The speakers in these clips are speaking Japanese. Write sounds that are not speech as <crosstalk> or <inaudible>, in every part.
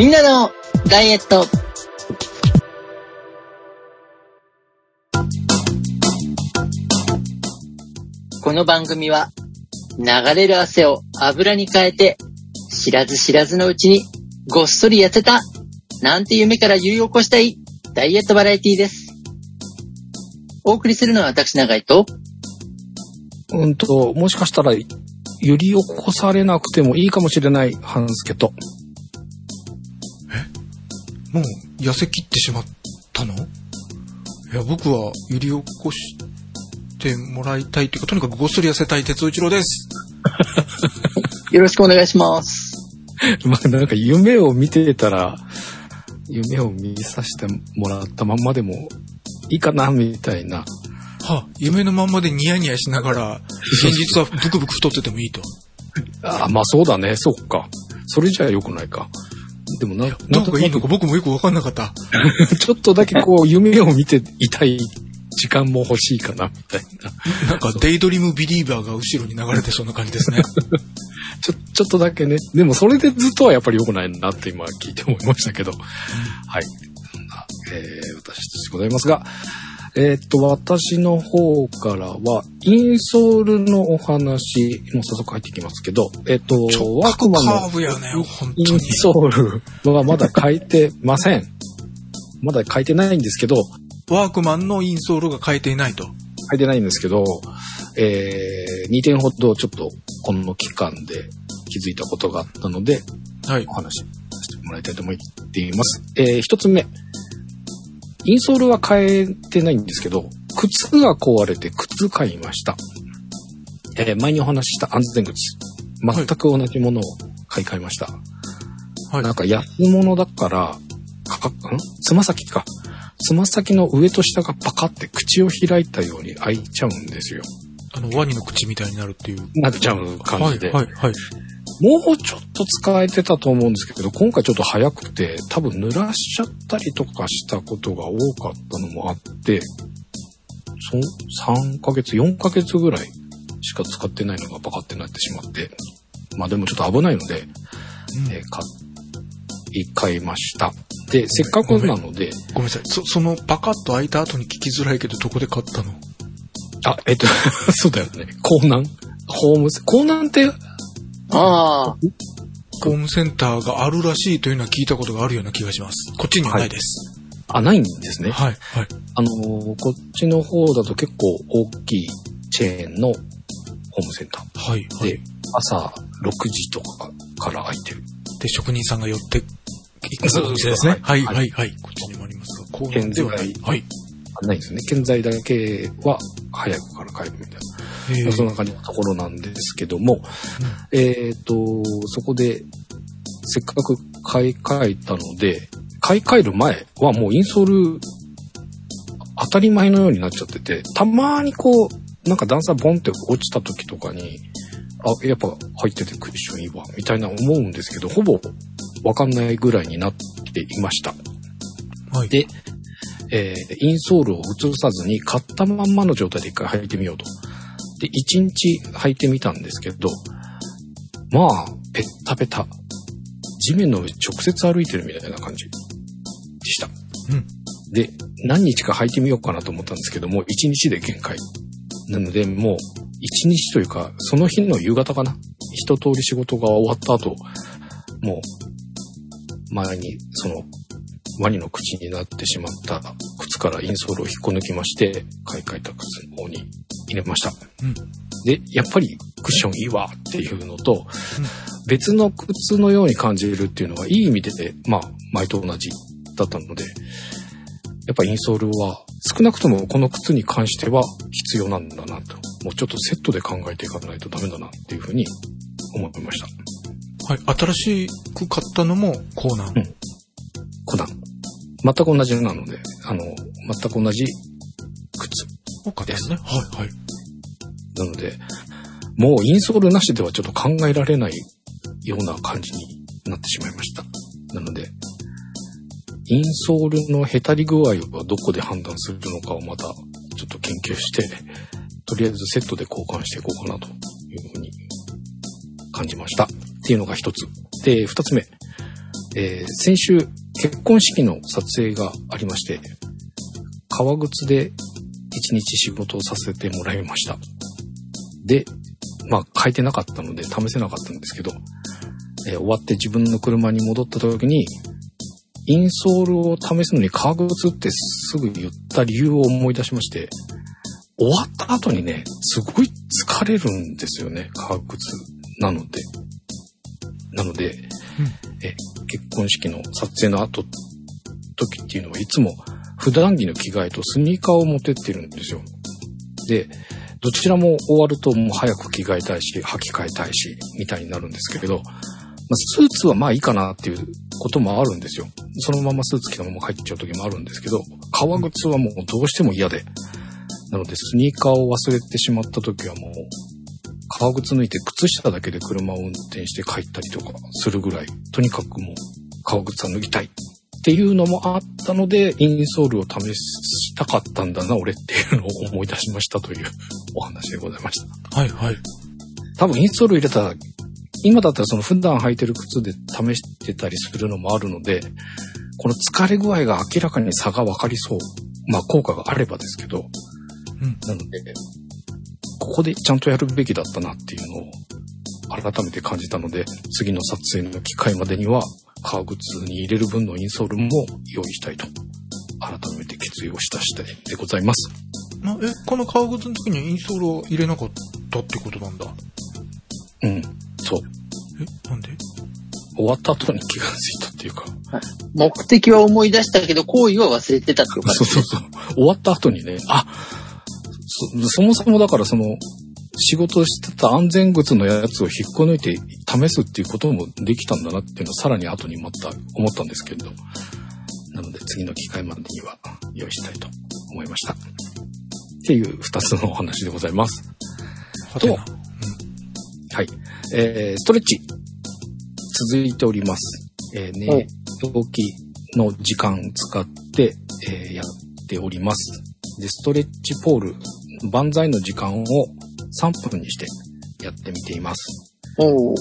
みんなのダイエット。この番組は、流れる汗を油に変えて、知らず知らずのうちに、ごっそり痩せた、なんて夢から揺り起こしたい、ダイエットバラエティーです。お送りするのは私長井と、うんと、もしかしたら、揺り起こされなくてもいいかもしれない、半助と。もう痩せ切ってしまったの？いや、僕は揺り起こしてもらいたいというか、とにかくごっそり痩せたい哲夫一郎です。<laughs> よろしくお願いします。<laughs> まあなんか夢を見てたら、夢を見させてもらったまんまでもいいかな、みたいな。はあ、夢のまんまでニヤニヤしながら、<laughs> 現実はブクブク太っててもいいと。ああ、まあそうだね、そっか。それじゃあ良くないか。でもな、どうかいいのか僕もよくわかんなかった。<laughs> ちょっとだけこう、夢を見ていたい時間も欲しいかな、みたいな。なんかデイドリームビリーバーが後ろに流れてそうな感じですね。<laughs> ちょ、ちょっとだけね。でもそれでずっとはやっぱり良くないなって今聞いて思いましたけど。はい。そんな、えー、私たちでございますが、えーっと、私の方からは、インソールのお話、もう早速入っていきますけど、えーっと、直ワークマン角カーのブやね、本イン。ソールはまだ変えてません。まだ変えてないんですけど、ワークマンのインソールが変えていないと。変えてないんですけど、えー、2点ほどちょっとこの期間で気づいたことがあったので、はいお。話しさせてもらいたいと思っています。えー、一つ目。インソールは変えてないんですけど、靴が壊れて靴買いました。えー、前にお話しした安全靴。全く同じものを買い替えました。はいなんか安物だから、かか、ん？つま先か。つま先の上と下がパカって口を開いたように開いちゃうんですよ。あの、ワニの口みたいになるっていう。なっちゃう感じで。はい、はい、はい。もうちょっと使えてたと思うんですけど、今回ちょっと早くて、多分濡らしちゃったりとかしたことが多かったのもあって、そ3ヶ月、4ヶ月ぐらいしか使ってないのがパカってなってしまって、まあでもちょっと危ないので、うんえー買い替えました。で、せっかくなので、ごめんなさい。そ、そのパカッと開いた後に聞きづらいけど、どこで買ったの？あ、えっと、<laughs> そうだよね。港南？ホームセ、港南って、ああ、ホームセンターがあるらしいというのは聞いたことがあるような気がします。こっちにはないです。あ、ないんですね。はい、はい。あのーこっちの方だと結構大きいチェーンのホームセンタはい、ーではい。、朝6時とかから空いてる。で、職人さんが寄っていくそうですね。はい、ははいい、はい。こっちにもありますが、こう建ではない。材はい。あないんですよね。建材だけは早くから買えるみたい。そんな感じのところなんですけども、えっ、と、そこで、せっかく買い替えたので、買い替える前はもうインソール、当たり前のようになっちゃってて、たまにこう、なんか段差ボンって落ちた時とかに、あ、やっぱ入っててクッションいいわ、みたいな思うんですけど、ほぼわかんないぐらいになっていました。はい。で、えーインソールを移さずに買ったまんまの状態で一回履いてみようと。で、一日履いてみたんですけど、まあ、ペッタペタ。地面の上直接歩いてるみたいな感じでした。うん。で、何日か履いてみようかなと思ったんですけども、一日で限界。なので、もう、一日というか、その日の夕方かな。一通り仕事が終わった後、もう、前に、その、ワニの口になってしまった靴からインソールを引っこ抜きまして、買い替えた靴の方に入れました。うん。で、やっぱりクッションいいわっていうのと、別の靴のように感じるっていうのは、いい意味で、まあ、前と同じだったので、やっぱインソールは、少なくともこの靴に関しては必要なんだなと。もうちょっとセットで考えていかないとダメだなっていうふうに思いました。はい。新しく買ったのもコーナー。うんコナン。全く同じなので、あの、全く同じ靴。そうかですね。はい、はい。なので、もうインソールなしではちょっと考えられないような感じになってしまいました。なので、インソールのへたり具合はどこで判断するのかをまたちょっと研究して、とりあえずセットで交換していこうかなというふうに感じました。っていうのが一つ。で、二つ目。えー先週結婚式の撮影がありまして、革靴で一日仕事をさせてもらいました。で、まあ履いてなかったので試せなかったんですけど、えー終わって自分の車に戻った時に、インソールを試すのに革靴ってすぐ言った理由を思い出しまして、終わった後にね、すごい疲れるんですよね、革靴なので。なので、え結婚式の撮影の後、時っていうのはいつも普段着の着替えとスニーカーを持ってってるんですよ。で、どちらも終わるともう早く着替えたいし、履き替えたいし、みたいになるんですけれど、まあ、スーツはまあいいかなっていうこともあるんですよ。そのままスーツ着たまま帰っちゃう時もあるんですけど、革靴はもうどうしても嫌で。なので、スニーカーを忘れてしまった時はもう、革靴抜いて靴下だけで車を運転して帰ったりとかするぐらい、とにかくもう革靴は脱ぎたいていうのもあったので、インソールを試したかったんだな、俺っていうのを思い出しましたというお話でございました。はいはい。多分インソール入れたら、今だったらその普段履いてる靴で試してたりするのもあるので、この疲れ具合が明らかに差が分かりそう。まあ効果があればですけど、うん。なので、ここでちゃんとやるべきだったなっていうのを改めて感じたので、次の撮影の機会までには革靴に入れる分のインソールも用意したいと、改めて決意をした次第でございます。なえ、この革靴の時にはインソールを入れなかったってことなんだ。うん。そう。え、なんで？終わった後に気がついたっていうか、目的は思い出したけど、行為は忘れてたっていう感じ。そうそうそう。終わった後にね、あ、そそもそもだからその、仕事してた安全靴のやつを引っこ抜いて試すっていうこともできたんだなっていうのをさらに後にまた思ったんですけれど。なので次の機会までには用意したいと思いました。っていう二つのお話でございます。はてな。はい。えー、ストレッチ。続いております。えー、ね、動きの時間使って、えーやっております。で、ストレッチポール、万歳の時間を3分にしてやってみています。おー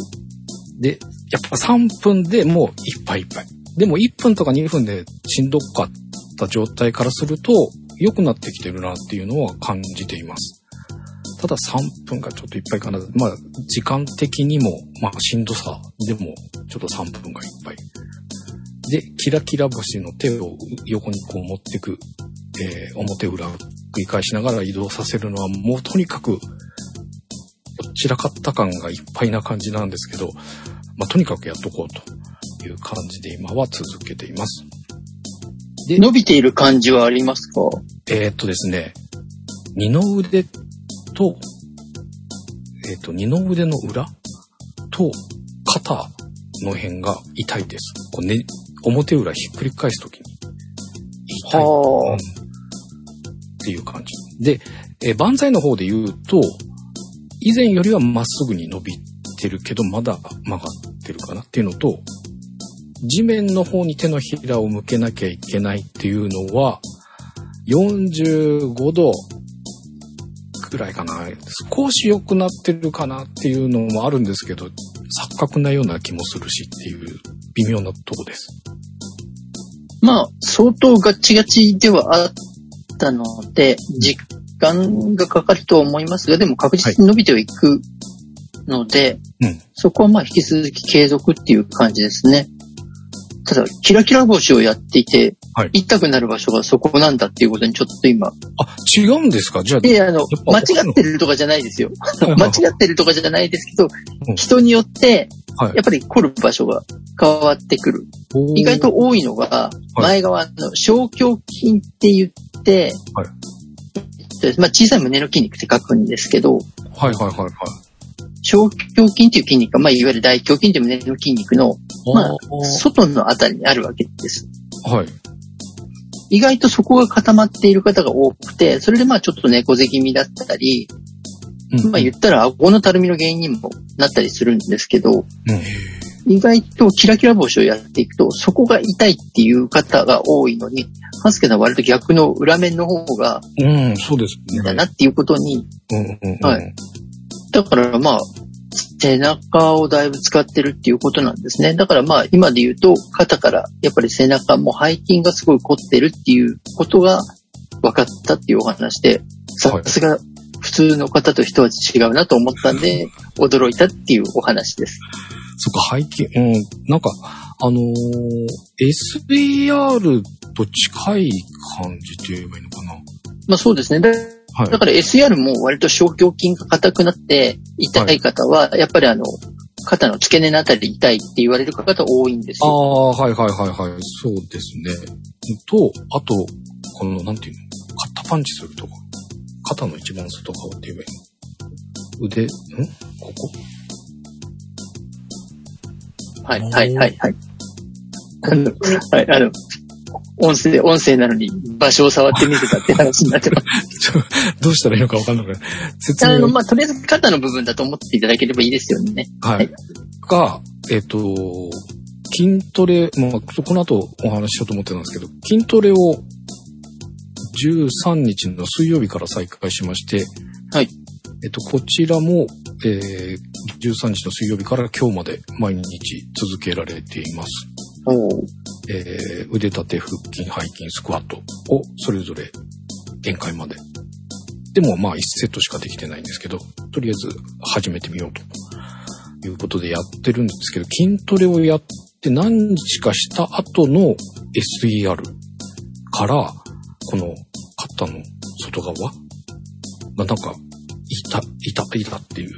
で、やっぱ3分でもういっぱいいっぱい。でも1分とか2分でしんどかった状態からすると良くなってきてるなっていうのは感じています。ただ3分がちょっといっぱいかな。まあ、時間的にも、まあ、しんどさでも、ちょっと3分がいっぱい。で、キラキラ星の手を横にこう持っていく、えー表裏を繰り返しながら移動させるのは、もうとにかく、どちらかった感がいっぱいな感じなんですけど、まあ、とにかくやっとこうという感じで今は続けています。で、伸びている感じはありますか？えーっとですね、二の腕と、えーっと、二の腕の裏と肩の辺が痛いです。こうね、表裏ひっくり返すときに痛い。はあうんっていう感じ。で、えー万歳の方で言うと、以前よりはまっすぐに伸びてるけど、まだ曲がってるかなっていうのと、地面の方に手のひらを向けなきゃいけないっていうのは、45度くらいかな。少し良くなってるかなっていうのもあるんですけど、錯覚なような気もするしっていう微妙なとこです。まあ、相当ガチガチではあったので、時間がかかるとは思いますが、でも確実に伸びてはいくので、うん。そこはまあ引き続き継続っていう感じですね。ただ、キラキラ星をやっていて、はい。痛くなる場所がそこなんだっていうことにちょっと今、あ、違うんですか？じゃあ、いや、あの、ぱ <laughs> 間違ってるとかじゃないですよ。<laughs> 間違ってるとかじゃないですけどうん、人によって、はい。やっぱり凝る場所が変わってくる。意外と多いのが、前側の小胸筋って言って、はいえっとまあ、小さい胸の筋肉って書くんですけど、はいはいはいはい。小胸筋っていう筋肉が、まあ、いわゆる大胸筋っていう胸の筋肉の、まあ外のあたりにあるわけです。はい。意外とそこが固まっている方が多くて、それでまあちょっと猫背気味だったり、うんまあ言ったら顎のたるみの原因にもなったりするんですけど、うん。意外とキラキラ星をやっていくと、そこが痛いっていう方が多いのに、ハスケさんは割と逆の裏面の方がうん、そうですね。だなっていうことに、うんうんうん。はいだからまあ、背中をだいぶ使ってるっていうことなんですね。だからまあ今で言うと肩からやっぱり背中も背筋がすごい凝ってるっていうことが分かったっていうお話で、さすが普通の方と一味違うなと思ったんで、驚いたっていうお話です。そっか、背筋、うん、なんか、あのー SBR と近い感じって言えばいいのかな。まあそうですね。だはい。だから SR も割と小胸筋が硬くなって痛い方は、やっぱりあの、肩の付け根のあたり痛いって言われる方多いんですあよ。あ、はいはいはいはい。そうですね。と、あと、この、なんていうの？肩パンチするとか。肩の一番外側って言えばいいの？腕、ん？ここ？はい、はい、はい、はい。あの、はい、あの、音声、音声なのに場所を触ってみてたって話になってます。<laughs> ちょどうしたらいいのかわかんなくない。説明あの、をまあ、とりあえず肩の部分だと思っていただければいいですよね。はい。が、えっ、と、筋トレ、まあ、この後お話ししようと思ってたんですけど、筋トレを13日の水曜日から再開しまして、はい。えっと、こちらも、えー、13日の水曜日から今日まで毎日続けられています。えー、腕立て、腹筋、背筋、スクワットをそれぞれ限界まで。でもまあ1セットしかできてないんですけど、とりあえず始めてみようということでやってるんですけど、筋トレをやって何日かした後の SER から、この肩の外側？がなんか、痛、痛、痛っていう。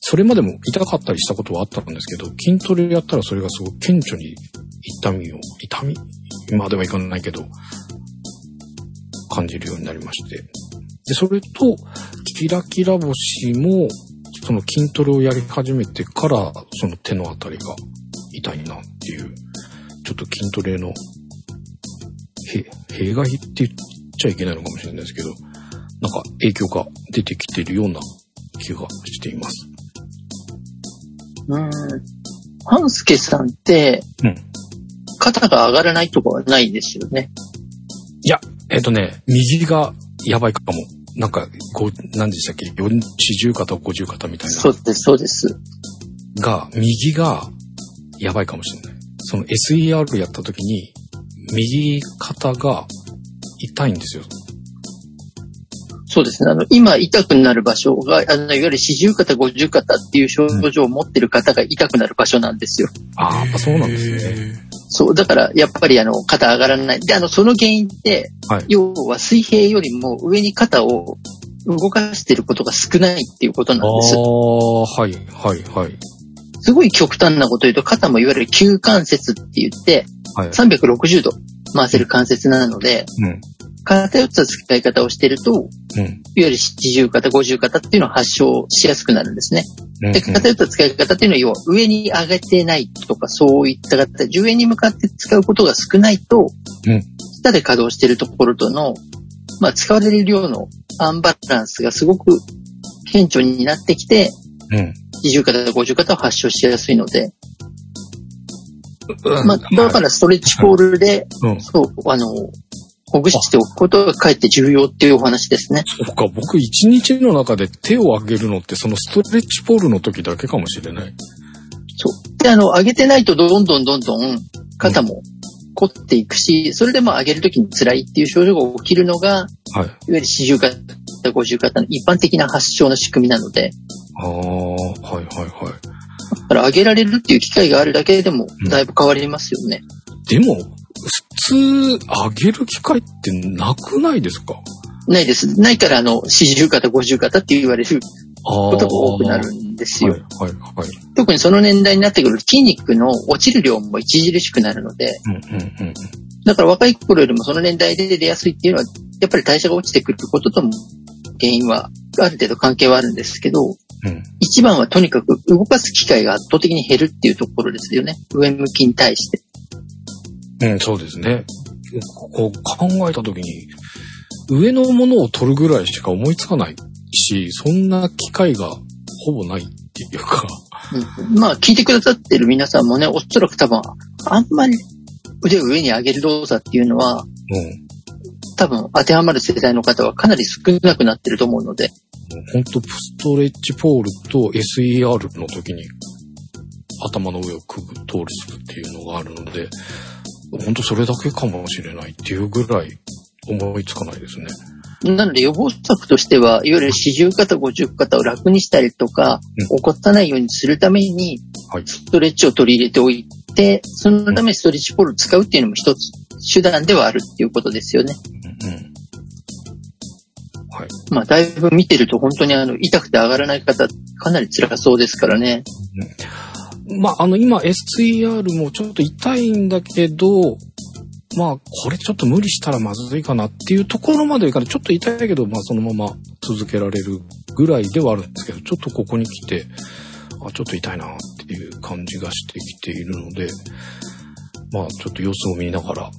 それまでも痛かったりしたことはあったんですけど、筋トレやったらそれがすごく顕著に痛みを、痛み？まではいかないけど、感じるようになりまして。で、それと、キラキラ星も、その筋トレをやり始めてから、その手のあたりが痛いなっていう、ちょっと筋トレの、へ、弊害って言っちゃいけないのかもしれないですけど、なんか影響が出てきてるような気がしています。うん。半助さんって、うん肩が上がらないとこはないですよね。えっ、とね、右がやばいかも。なんか、こう、何でしたっけ ?40 肩、50肩みたいな。そうです、そうです。が、右がやばいかもしれない。その SER やった時に、右肩が痛いんですよ。そうですね。あの、今痛くなる場所が、あの、いわゆる四十肩、五十肩っていう症状を持ってる方が痛くなる場所なんですよ。ああ、やっぱそうなんですね。ね。そう、だから、やっぱりあの、肩上がらない。で、あの、その原因って、はい要は水平よりも上に肩を動かしてることが少ないっていうことあなんです。あ、はい、はい、はい。すごい極端なこと言うと、肩もいわゆる急関節って言って、はい。360度回せる関節なので、うん。偏った使い方をしてると、うん。いわゆる四十肩、五十肩っていうのを発症しやすくなるんですね。うんで、偏った使い方っていうのは、要は上に上げてないとか、そういった形、上に向かって使うことが少ないと、うん下で稼働しているところとの、まあ、使われる量のアンバランスがすごく顕著になってきて、うん。四十肩、五十肩を発症しやすいので、うんまあ、だからストレッチポールで、うん。そう、あの、ほぐしておくことがかえって重要っていうお話ですね。そっか、僕一日の中で手を上げるのってそのストレッチポールの時だけかもしれない。そう。で、あの、上げてないとどんどんどんどん肩も凝っていくし、それでも上げるときに辛いっていう症状が起きるのが、いわはい。ゆる四十肩、五十肩の一般的な発症の仕組みなので、ああ、はいはいはい。だから上げられるっていう機会があるだけでもうんだいぶ変わりますよね。でも、普通、上げる機会ってなくないですか？ないです。ないから、あの、四十肩、五十肩って言われる。ことが多くなるんですよ。はいはいはい。特にその年代になってくると筋肉の落ちる量も著しくなるので、うんうんうん。だから若い頃よりもその年代で出やすいっていうのは、やっぱり代謝が落ちてくることとも原因はある程度関係はあるんですけど、うん。一番はとにかく動かす機会が圧倒的に減るっていうところですよね。上向きに対して。うん、そうですね。こう考えたときに、上のものを取るぐらいしか思いつかないし、そんな機会がほぼないっていうか、うんまあ聞いてくださってる皆さんもね、おそらく多分、あんまり腕を上に上げる動作っていうのは、うん。多分当てはまる世代の方はかなり少なくなってると思うので、本当ストレッチポールと SER の時に頭の上をくぐ、通りするっていうのがあるので、本当それだけかもしれないっていうぐらい思いつかないですね。なので予防策としては、いわゆる四十肩、五十肩を楽にしたりとか、う起こさないようにするために、はい。ストレッチを取り入れておいて、そのためにストレッチポールを使うっていうのも一つ手段ではあるっていうことですよね。うん。はい。まあ、だいぶ見てると本当にあの、痛くて上がらない方、かなり辛そうですからね。まあ、あの、今 SER もちょっと痛いんだけど、まあ、これちょっと無理したらまずいかなっていうところまでいかない。ちょっと痛いけど、まあ、そのまま続けられるぐらいではあるんですけど、ちょっとここに来て、あ、ちょっと痛いなっていう感じがしてきているので、まあ、ちょっと様子を見ながら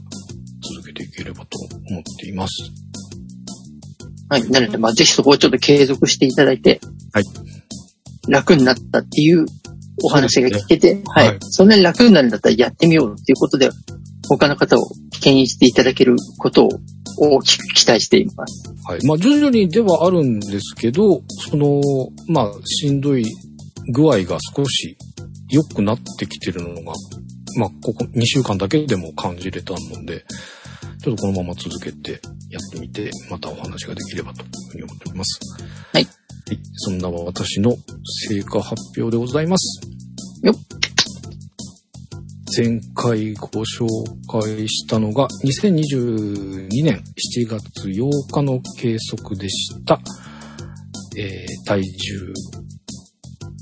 続けていければと思っています。はい。なので、まあ、ぜひそこをちょっと継続していただいて、はい。楽になったっていうお話が聞けて、はい、はいそんなに楽になるんだったらやってみようっていうことで、他の方を牽引していただけることを大きく期待しています。はい。まあ、徐々にではあるんですけど、その、まあ、しんどい具合が少し良くなってきてるのが、まあ、ここ2週間だけでも感じれたので、ちょっとこのまま続けてやってみて、またお話ができればというふうに思っております。はい。はい。そんな私の成果発表でございます。よっ前回ご紹介したのが2022年7月8日の計測でした。えー体重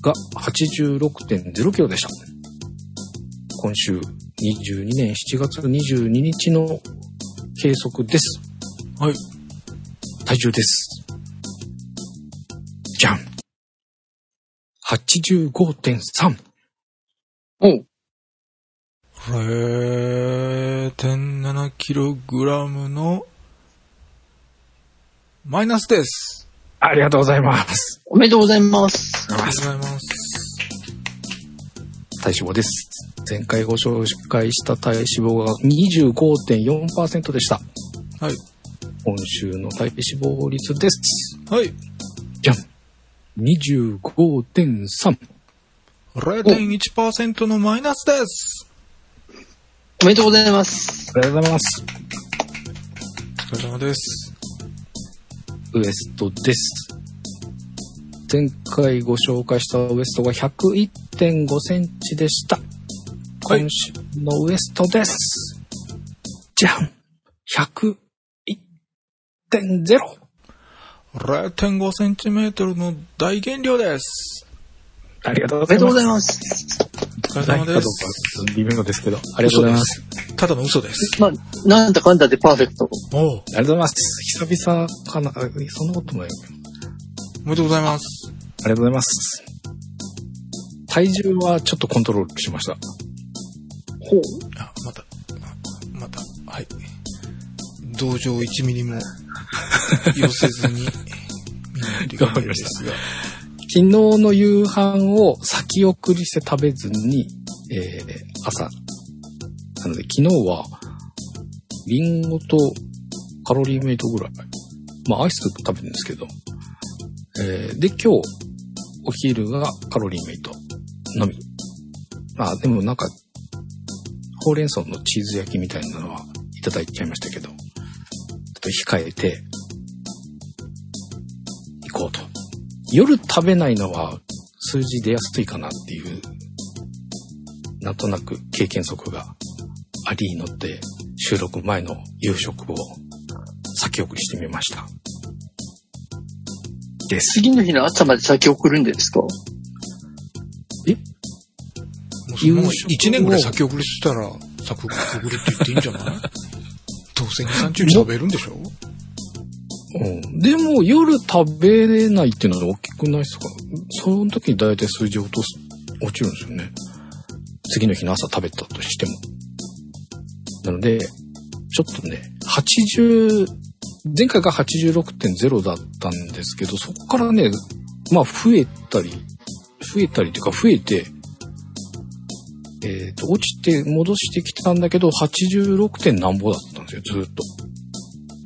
が86.0キロでした。今週22年7月22日の計測です。はい。体重です。85.3。おう0.7キログラムのマイナスです。ありがとうございます。おめでとうございます。ありがとうございます。体脂肪です。前回ご紹介した体脂肪が25.4%でした。はい。今週の体脂肪率です。はい。じゃん。25.3。0.1%のマイナスです。おめでとうございます。ありがとうございます。お疲れ様です。ウエストです。前回ご紹介したウエストが101.5センチでした。はい今週のウエストです。じゃん !101.0! 0.5センチメートルの大減量です。ありがとうございまます。お疲れ様です。微妙ですけど、ありがとうございます。ただの嘘です。まあ、なんだかんだでパーフェクト。おうありがとうございます。久々かな、あそんなこともない。おめでとうございます。ありがとうございます。体重はちょっとコントロールしました。ほう。あ、また、あまた、はい。同情1ミリも <laughs> 寄せずに、見ないといけないですが。昨日の夕飯を先送りして食べずに、えー、朝。なので昨日は、リンゴとカロリーメイトぐらい。まあアイス食べてるんですけど。えー、で今日、お昼がカロリーメイトのみ。まあでもなんか、ほうれん草のチーズ焼きみたいなのはいただいちゃいましたけど、ちょっと控えて、夜食べないのは数字出やすいかなっていう、なんとなく経験則がありので、収録前の夕食を先送りしてみました。です。次の日の朝まで先送るんですか？もうそのまま1年ぐらい先送りしたら、先送りって言っていいんじゃない？<laughs> どうせ2、3日に食べるんでしょ？うん、でも夜食べれないっていうのは大きくないですか？その時に大体数字落とす、落ちるんですよね。次の日の朝食べたとしても。なので、ちょっとね、80、前回が86.0だったんですけど、そこからね、まあ増えたり、増えたりというか増えて、えっ、と、落ちて戻してきたんだけど、86. 点なんぼだったんですよ、ずっと。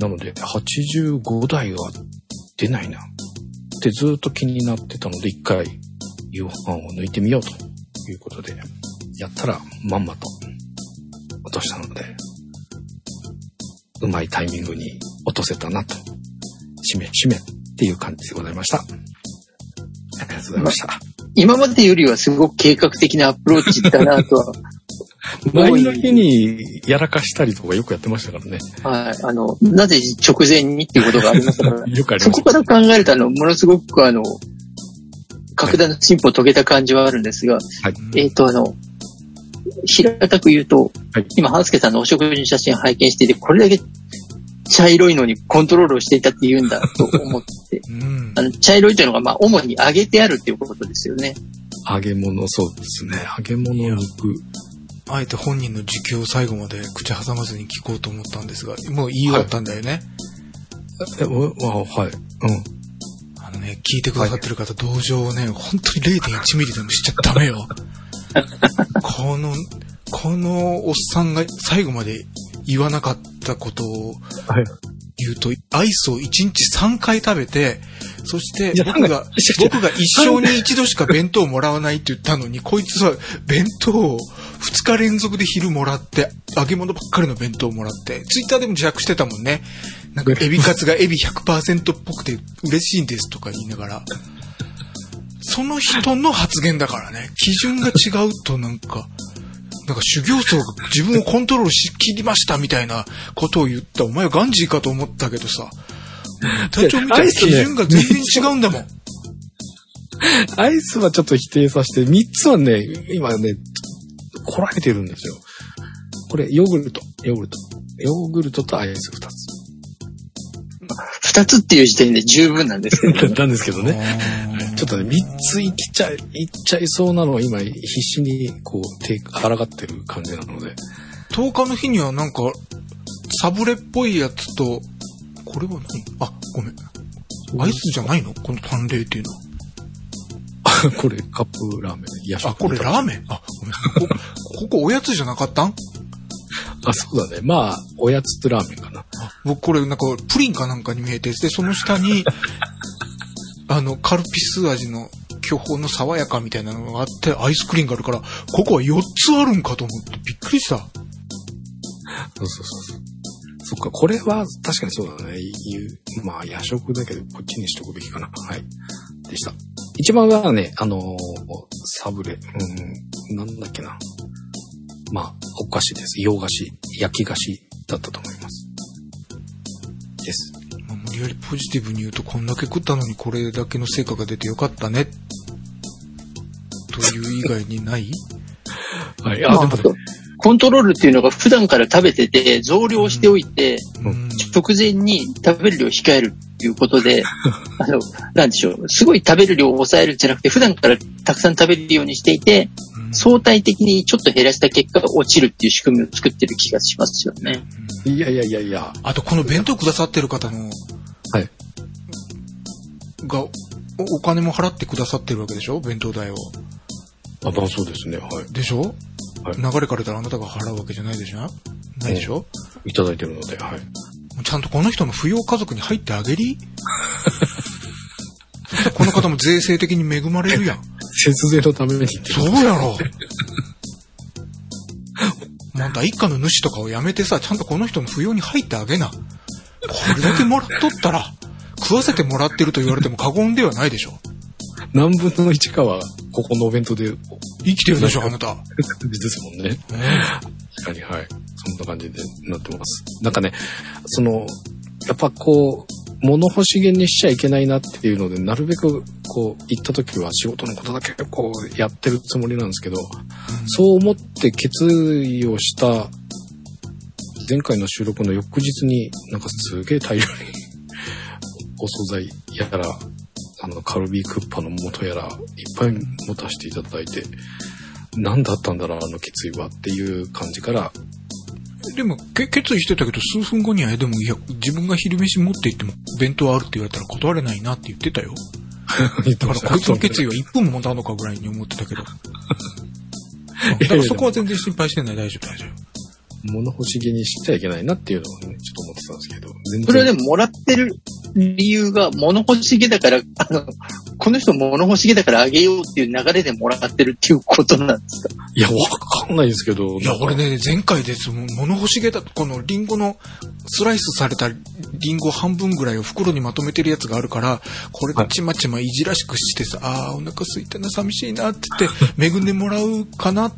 なので、85台は出ないな。ってずっと気になってたので、一回夕飯を抜いてみようということで、やったらまんまと落としたので、うまいタイミングに落とせたなと、しめしめっていう感じでございました。ありがとうございました。今までよりはすごく計画的なアプローチだなとは。<laughs> 前の日にやらかしたりとかよくやってましたからね。はい。あの、なぜ直前にっていうことがありましたから。<laughs> よくありましそこから考えたの、ものすごくあの、格段の進歩を遂げた感じはあるんですが、た。はい。えっ、と、あの、平たく言うと、はい今、半助さんのお食事の写真拝見していて、これだけ茶色いのにコントロールをしていたって言うんだと思って、<laughs> うんあ。の、茶色いというのが、まあ、主に揚げてあるっていうことですよね。揚げ物、そうですね。揚げ物肉。あえて本人の時給を最後まで口挟まずに聞こうと思ったんですが、もう言い終わったんだよね。え、おあはい。うん。あのね、聞いてくださってる方、同情をね、本当に0.1ミリでもしちゃダメよ。<laughs> この、このおっさんが最後まで言わなかったことをはい。言うと、アイスを1日3回食べて、そして僕が僕が一生に一度しか弁当をもらわないって言ったのに、こいつは弁当を2日連続で昼もらって、揚げ物ばっかりの弁当をもらって、ツイッターでも自白してたもんね。なんか <laughs> エビカツがエビ100%っぽくて嬉しいんですとか言いながら。その人の発言だからね。基準が違うとなんか、なんか修行僧が自分をコントロールしきりましたみたいなことを言った。お前はガンジーかと思ったけどさ。体調見たら基準が全然違うんだもん。<laughs> アイスはちょっと否定させて、3つはね、今ね、こらえてるんですよ。これ、ヨーグルト、ヨーグルト。ヨーグルトとアイス2つ。二つっていう時点で十分なんですけど、<laughs> なんですけどね。ちょっとね、3ついきちゃい、いっちゃいそうなのは今、必死に、こう、手、抗ってる感じなので。10日の日にはなんか、サブレっぽいやつと、これは何？あ、ごめん。アイスじゃないの？この淡麗っていうのは。<laughs> これ、カップラーメン、夜食あ、これラーメン？あ、ごめん。ここ <laughs> ここおやつじゃなかったん？<laughs> あ、そうだね。まあ、おやつとラーメンかな。僕これなんかプリンかなんかに見えて、で、その下に、あの、カルピス味の巨峰の爽やかみたいなのがあって、アイスクリームがあるから、ここは4つあるんかと思ってびっくりした。そうそうそうそ。っか、これは確かにそうだね。まあ、夜食だけど、こっちにしとくべきかな。はい。でした。一番はね、あのーサブレ、うん、なんだっけな。まあ、お菓子です。洋菓子、焼き菓子だったと思います。です。まあ無理やりポジティブに言うと、こんだけ食ったのにこれだけの成果が出てよかったね。という以外にない？<laughs> はい。まああ、でもね、コントロールっていうのが普段から食べてて、増量しておいて、うん。直前に食べる量を控えるっていうことで、<laughs> あの、なんでしょう、すごい食べる量を抑えるんじゃなくて、普段からたくさん食べるようにしていて、相対的にちょっと減らした結果が落ちるっていう仕組みを作ってる気がしますよね。いやいやいやいや。あと、この弁当くださってる方の、はい。が、おお金も払ってくださってるわけでしょ？弁当代を。あ、まあそうですね。はい。でしょ、はい流れからたらあなたが払うわけじゃないでしょ？ないでしょ、いただいてるので、はい。ちゃんとこの人の扶養家族に入ってあげり？<laughs> この方も税制的に恵まれるやん。<laughs> 節税のためにってそうやろ。<laughs> また一家の主とかをやめてさ、ちゃんとこの人の扶養に入ってあげな。これだけもらっとったら、食わせてもらってると言われても過言ではないでしょ。何分の1かは、ここのお弁当で、生きてるでしょ、あなた。ですもんね。確かに、はい。そんな感じでなってます。なんかね、その、やっぱこう、物欲しげにしちゃいけないなっていうので、なるべく、こう、行った時は仕事のことだけ、こう、やってるつもりなんですけど、そう思って決意をした、前回の収録の翌日に、なんかすげえ大量に、<laughs> お惣菜やら、あの、カルビークッパの素やら、いっぱい持たせていただいて、何だったんだろう、あの決意はっていう感じから、でも、け決意してたけど、数分後には、えでも、いや、自分が昼飯持って行っても、弁当あるって言われたら断れないなって言ってたよ。<laughs> だから、こいつの決意は1分も持たんのかぐらいに思ってたけど。<laughs> だからそこは全然心配してない、大丈夫、大丈夫。物欲しげにしちゃいけないなっていうのをね、ちょっと思ってたんですけど、全然。それはでももらってる理由が物欲しげだから、あの、この人物欲しげだからあげようっていう流れでもらってるっていうことなんですか？いや、わかんないですけど。いや、俺ね、前回です。物欲しげだ、このリンゴのスライスされたリンゴ半分ぐらいを袋にまとめてるやつがあるから、これでちまちまいじらしくしてさ、あーお腹空いたな、寂しいなって言って、<laughs> 恵んでもらうかな、こ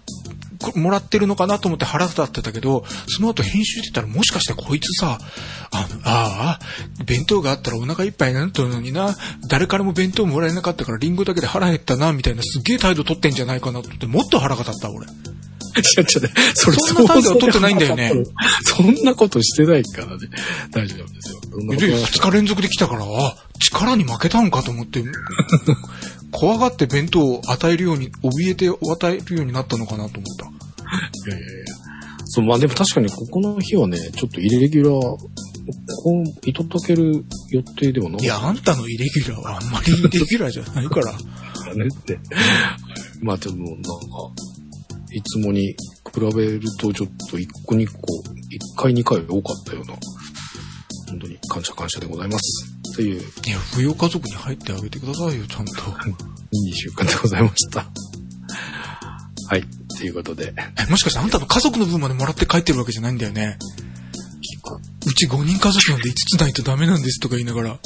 もらってるのかなと思って腹立ってたけど、その後編集してたらもしかしてこいつさ、あの、ああ、弁当があったらお腹いっぱいになったのにな、誰からも弁当もらえなかったからリンゴだけで腹減ったな、みたいなすげえ態度取ってんじゃないかなと思って、もっと腹が立った、俺。ちょっとね、それそんな態度は取ってないんだよね。そんなことしてないからね。大丈夫ですよ。で、は二日連続で来たから、あ、力に負けたんかと思って、怖がって弁当を与えるように、怯えて与えるようになったのかなと思った。いやいやいや。そう、まあでも確かにここの日はね、ちょっとイレギュラー、こう、糸解ける予定ではなかっいや、あんたのイレギュラーはあんまりイレギュラーじゃないから。た <laughs> ねって。まあでもなんか、いつもに比べるとちょっと一個二個、一回二回多かったような、本当に感謝感謝でございます。といういや、扶養家族に入ってあげてくださいよ、ちゃんと。2週間でございました。はい。ということで、え、もしかしてあんたの家族の分までもらって帰ってるわけじゃないんだよね。うち5人家族なんで5つないとダメなんですとか言いながら。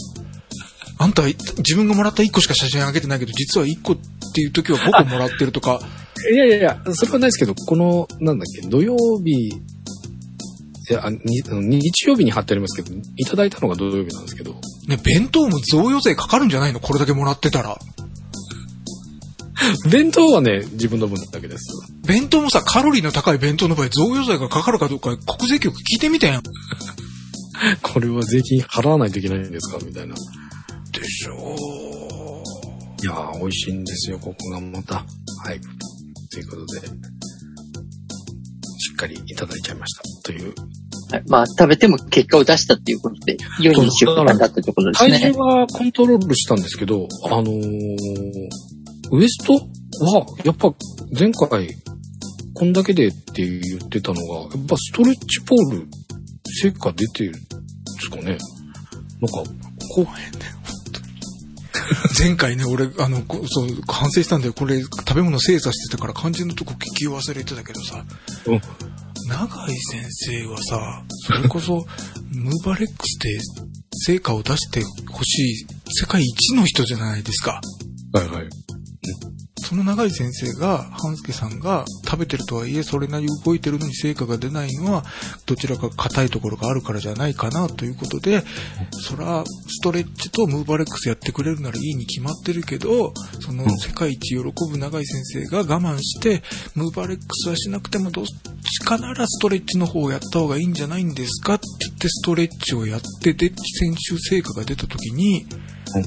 あんた、自分がもらった1個しか写真あげてないけど、実は1個っていう時は5個もらってるとか。<laughs> いやいやいや、それはないですけど、この、なんだっけ、土曜日、いや、あに日曜日に貼ってありますけど、いただいたのが土曜日なんですけど、ね、弁当も贈与税かかるんじゃないの？これだけもらってたら。<laughs> 弁当はね、自分の分だけです。弁当もさ、カロリーの高い弁当の場合、贈与税がかかるかどうか、国税局聞いてみてん。<laughs> これは税金払わないといけないんですか？みたいな。でしょいやー、美味しいんですよ、ここがまた。はい。ということで、かりいただいちゃいました。という。はいまあ、食べても結果を出したっていうことで、良い2週間だったってことです体重ね。はコントロールしたんですけど、あのー、ウエストは、やっぱ前回、こんだけでって言ってたのが、やっぱストレッチポール、成果出てるんですかねなんか、こう、前回ね、俺、あの、こそう、反省したんだよ。これ、食べ物精査してたから肝心のとこ聞き忘れてたけどさ、うん永井先生はさ、それこそ、ムーバレックスで成果を出してほしい世界一の人じゃないですか。はいはい。その永井先生が、半助さんが食べてるとはいえ、それなりに動いてるのに成果が出ないのは、どちらか硬いところがあるからじゃないかなということで、そら、ストレッチとムーバレックスやってくれるならいいに決まってるけど、その世界一喜ぶ永井先生が我慢して、ムーバレックスはしなくてもどっちかならストレッチの方をやった方がいいんじゃないんですかって言ってストレッチをやって、で、先週成果が出た時に、え、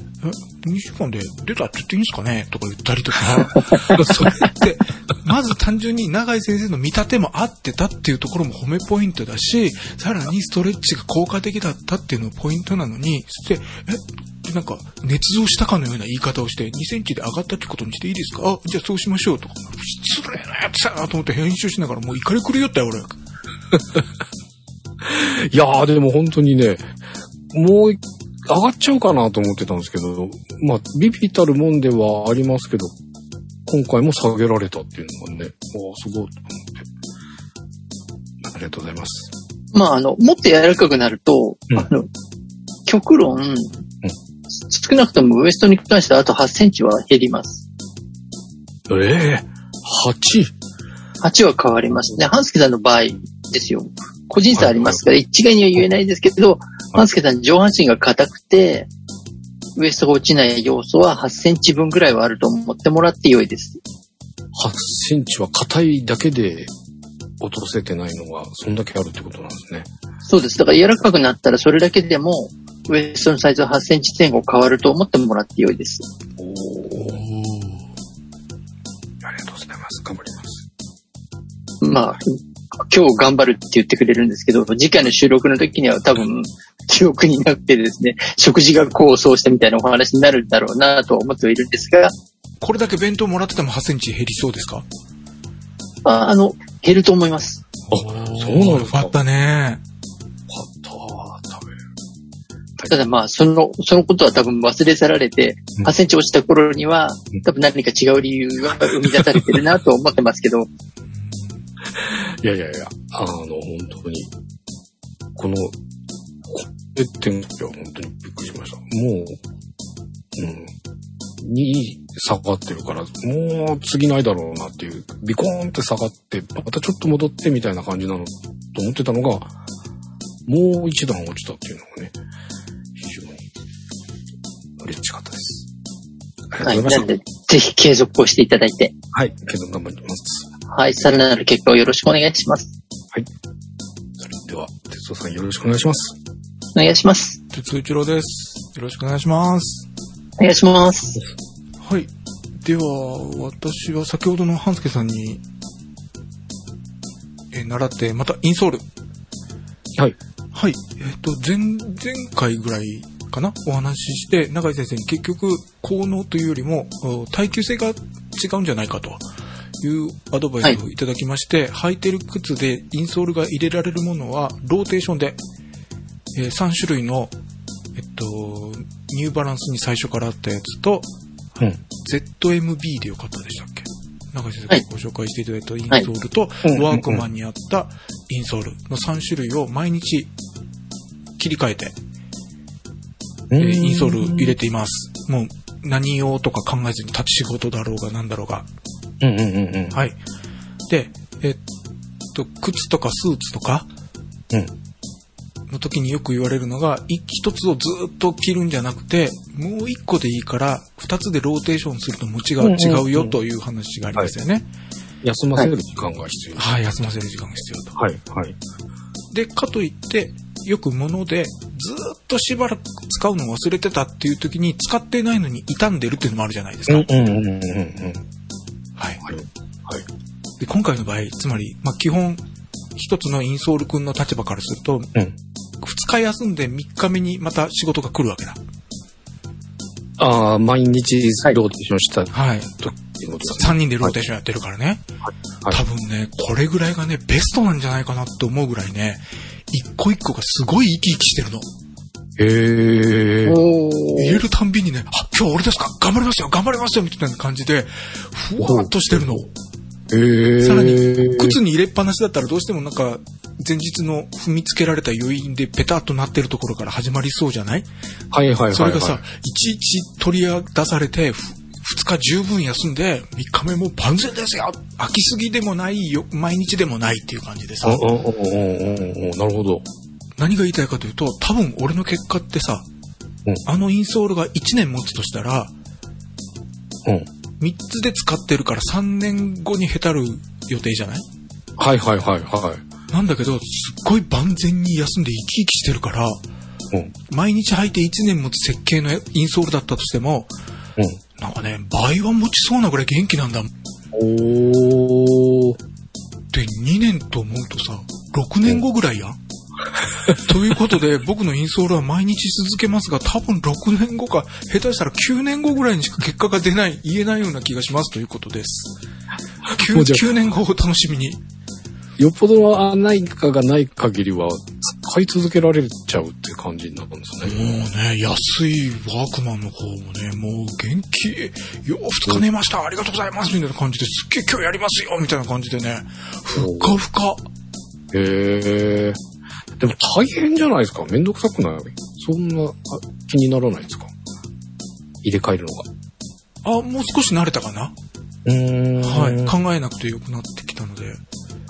2週間で出たって言っていいんですかね？とか言ったりとか、<laughs> それって、まず単純に永井先生の見立ても合ってたっていうところも褒めポイントだし、さらにストレッチが効果的だったっていうのもポイントなのに、そして、え、でなんか、捏造したかのような言い方をして、2センチで上がったってことにしていいですか？あ、じゃあそうしましょうとか、失礼なやつだなと思って編集しながらもう怒り狂ったよ、俺。<laughs> いやー、でも本当にね、もう、上がっちゃうかなと思ってたんですけど、まあ、ビビたるもんではありますけど、今回も下げられたっていうのがね、おーすごいと思って。ありがとうございます。まあ、あの、もっと柔らかくなると、うんあの、極論、少なくともウエストに関してはあと8センチは減ります。ええ 8? 8は変わりますね。半助さんの場合ですよ。個人差ありますから、一概には言えないですけど、半助さん上半身が硬くて、ウエストが落ちない要素は8センチ分ぐらいはあると思ってもらって良いです。8センチは硬いだけで落とせてないのが、そんだけあるってことなんですね。そうです。だから柔らかくなったらそれだけでも、ウエストのサイズは8センチ前後変わると思ってもらって良いです。おお。ありがとうございます。頑張ります。まあ、今日頑張るって言ってくれるんですけど、次回の収録の時には多分、記憶になってですね、食事がこうそうしたみたいなお話になるんだろうなと思ってはいるんですが、これだけ弁当もらってても8センチ減りそうですか？まあ、あの、減ると思います。あ、そうなんですか。よかったね。よかった。食べる。ただまあ、その、そのことは多分忘れ去られてう、ん8センチ落ちた頃にはうん、多分何か違う理由が生み出されてるなと思ってますけど、いやいやいや、あの、本当に、この、これって、いや、本当にびっくりしました。もう、うん、に下がってるから、もう次ないだろうなっていう、ビコーンって下がって、またちょっと戻ってみたいな感じなの、と思ってたのが、もう一段落ちたっていうのがね、非常に嬉しかったです。ありがはい。とうございました。なんで、ぜひ継続をしていただいて、はい、けど頑張ります。はい。さらなる結果をよろしくお願いします。それでは、哲夫さんよろしくお願いします。お願いします。鉄一郎です。よろしくお願いします。お願いします。はい。では、私は先ほどの半助さんに、えー習って、またインソール。はい。はい。えっ、と、前、前回ぐらいかな？お話しして、永井先生に結局、効能というよりも、お耐久性が違うんじゃないかというアドバイスをいただきまして、履いてる靴でインソールが入れられるものは、ローテーションで、え3種類の、えっと、ニューバランスに最初からあったやつと、うん。ZMB でよかったでしたっけ？中井先はい生ご紹介していただいたインソールと、うんワークマンにあったインソールの3種類を毎日切り替えて、えーインソール入れています。もう何用とか考えずに立ち仕事だろうが何だろうが。うんうんうんうん。はい。で、えっと、靴とかスーツとかうん。の時によく言われるのが、い一つをずっと着るんじゃなくて、もう一個でいいから、二つでローテーションすると持ちが違うよという話がありますよね。休ませる時間が必要。はい、休ませる時間が必要と。はい、はい。で、かといって、よく物でずーっとしばらく使うのを忘れてたっていう時に使ってないのに傷んでるっていうのもあるじゃないですか。うんうんうんうんうん。はい。はい。はい。で、今回の場合、つまり、まあ、基本、一つのインソール君の立場からすると、うん。二日休んで三日目にまた仕事が来るわけだ。ああ、毎日ローテーションしたとはい。いうことです三人でローテーションやってるからね。はい多分ね、これぐらいがね、ベストなんじゃないかなって思うぐらいね、一個一個がすごい生き生きしてるの。へえ。おー。入れるたんびにね、あ、今日俺ですか頑張りますよ頑張りますよみたいな感じで、ふわっとしてるの。へえ。さらに、靴に入れっぱなしだったらどうしてもなんか、前日の踏みつけられた余韻でペタッとなってるところから始まりそうじゃない？はいはいはいはい。それがさ、いちいち取り出されて、ふ二日十分休んで、三日目もう万全ですよ飽きすぎでもないよ、毎日でもないっていう感じでさうん、うんうんうんうんうん。なるほど。何が言いたいかというと、多分俺の結果ってさ、うんあのインソールが1年持つとしたら、うん。3つで使ってるから3年後にへたる予定じゃない？はいはいはいはい。なんだけど、すっごい万全に休んで生き生きしてるから、うん。毎日履いて1年持つ設計のインソールだったとしても、うん。なんかね、倍は持ちそうなぐらい元気なんだ。おー。で、2年と思うとさ、6年後ぐらいやん。<laughs> ということで、僕のインソールは毎日続けますが、多分6年後か、下手したら9年後ぐらいにしか結果が出ない、言えないような気がしますということです。9, もうじゃあ9年後を楽しみに。よっぽど何かがない限りは、使い続けられちゃうって感じになるんですもうね。ね、安いワークマンの方もね、もう元気、よ、2日寝ました、ありがとうございます、みたいな感じで、すっげえ今日やりますよ、みたいな感じでね、ふっかふか。へえ。でも大変じゃないですかめんどくさくない？そんなあ気にならないですか？入れ替えるのが。あ、もう少し慣れたかな？うーんはい。考えなくてよくなってきたので。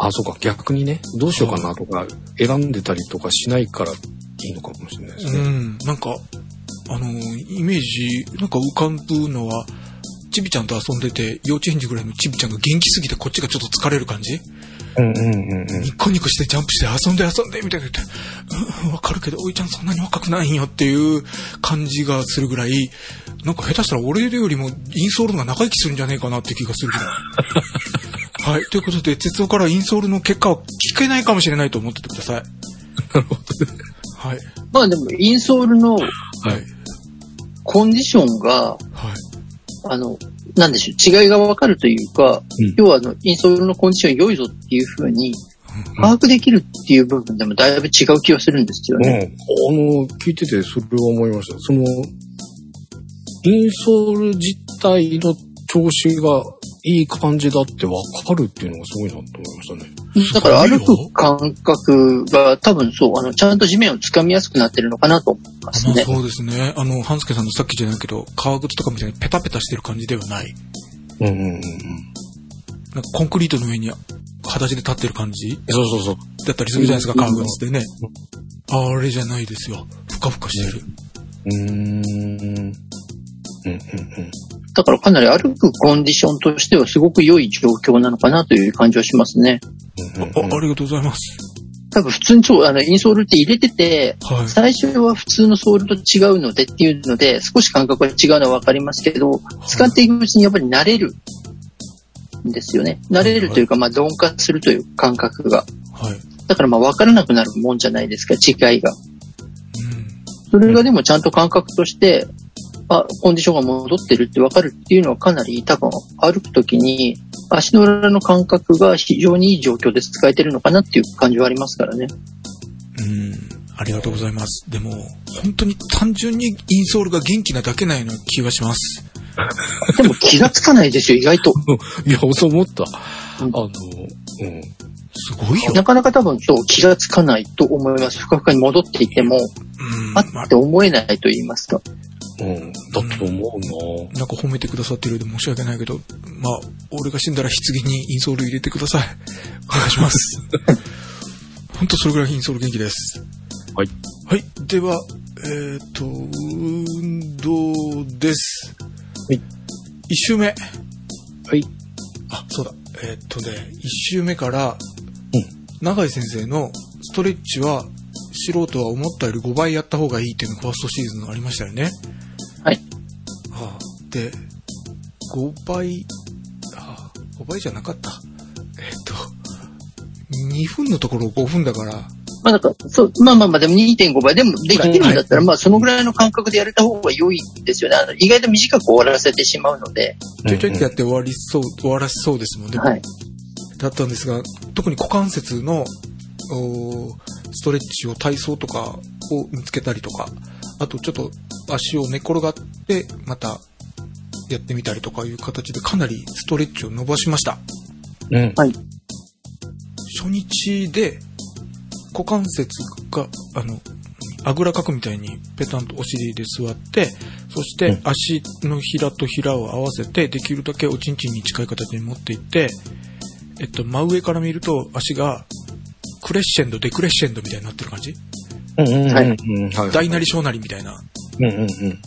あ、そうか、逆にね、どうしようかなとか、選んでたりとかしないからいいのかもしれないですね。うん、なんか、あの、イメージ、なんか浮かぶのは、ちびちゃんと遊んでて、幼稚園児ぐらいのちびちゃんが元気すぎてこっちがちょっと疲れる感じ？うんうんうんうん。ニッコニコしてジャンプして遊んで遊んでみたいな言って、うん、わかるけど、おいちゃんそんなに若くないんよっていう感じがするぐらい、なんか下手したら俺よりもインソールのが長生きするんじゃねえかなって気がするぐらい。<laughs> はい。ということで、鉄道からインソールの結果は聞けないかもしれないと思っててください。なるほどね。はい。まあでも、インソールのはい。コンディションが、はい。あの、なんでしょう、違いがわかるというか、うん要はあの、インソールのコンディション良いぞっていうふうに、把握できるっていう部分でもだいぶ違う気がするんですようん。あね。の、聞いててそれは思いました。その、インソール自体の調子がいい感じだってわかるっていうのがすごいなと思いましたね。だから歩く感覚が多分そう、あの、ちゃんと地面を掴みやすくなってるのかなと思いまあまあすね。そうですね。あの、半助さんのさっきじゃないけど、革靴とかみたいにペタペタしてる感じではない？うんうんうんうん。なんかコンクリートの上に裸足で立ってる感じ？そうそうそう。だったりするじゃないですか、うん革靴ってね。ああれじゃないですよ。ふかふかしてる。うーん。うんうんうん。だからかなり歩くコンディションとしてはすごく良い状況なのかなという感じはしますね。うんうんあありがとうございます。多分普通にそう、あの、インソールって入れてて、はい。最初は普通のソールと違うのでっていうので、少し感覚が違うのはわかりますけど、使っていくうちにやっぱり慣れるんですよね。慣れるというか、まあ鈍化するという感覚が。はい。だからまあ分からなくなるもんじゃないですか、違いが。うん。それがでもちゃんと感覚として、あ、コンディションが戻ってるって分かるっていうのはかなり多分歩くときに足の裏の感覚が非常にいい状況で使えてるのかなっていう感じはありますからね。うん。ありがとうございます。でも、本当に単純にインソールが元気なだけなような気がします。でも気がつかないですよ、意外と。<laughs> いや、そう思った。あうんの、うん。すごいよ。なかなか多分そう気がつかないと思います。ふかふかに戻っていても、うん。あって思えないと言いますか。うん。だと思うななんか褒めてくださってるようで申し訳ないけど、まあ、俺が死んだら棺にインソール入れてください。<laughs> お願いします。ほんとそれぐらいインソール元気です。はい。はい。では、えっ、と、運動です。はい。一周目。はい。あ、そうだ。えっ、とね、一周目から、うん永井先生のストレッチは素人は思ったより5倍やった方がいいっていうのがファーストシーズンありましたよね。はい。はあ、で、5倍、あ5倍じゃなかった。えっと、2分のところ5分だから、まあなんか、そう、まあまあまあでも2.5倍。でもできるんだったら、まあそのぐらいの感覚でやれた方が良いですよね。あの意外と短く終わらせてしまうので。ちょいちょいってやって終わりそう、終わらせそうですもんね。はい。だったんですが、特に股関節のストレッチを体操とかを見つけたりとか、あとちょっと足を寝転がってまたやってみたりとかいう形でかなりストレッチを伸ばしました。うん。はい。初日で股関節が、あの、あぐらかくみたいにペタンとお尻で座って、そしてうん足のひらとひらを合わせて、できるだけおちんちんに近い形に持っていって、えっと、真上から見ると足がクレッシェンド、デクレッシェンドみたいになってる感じ？うんうんうん。はい。大なり小なりみたいな。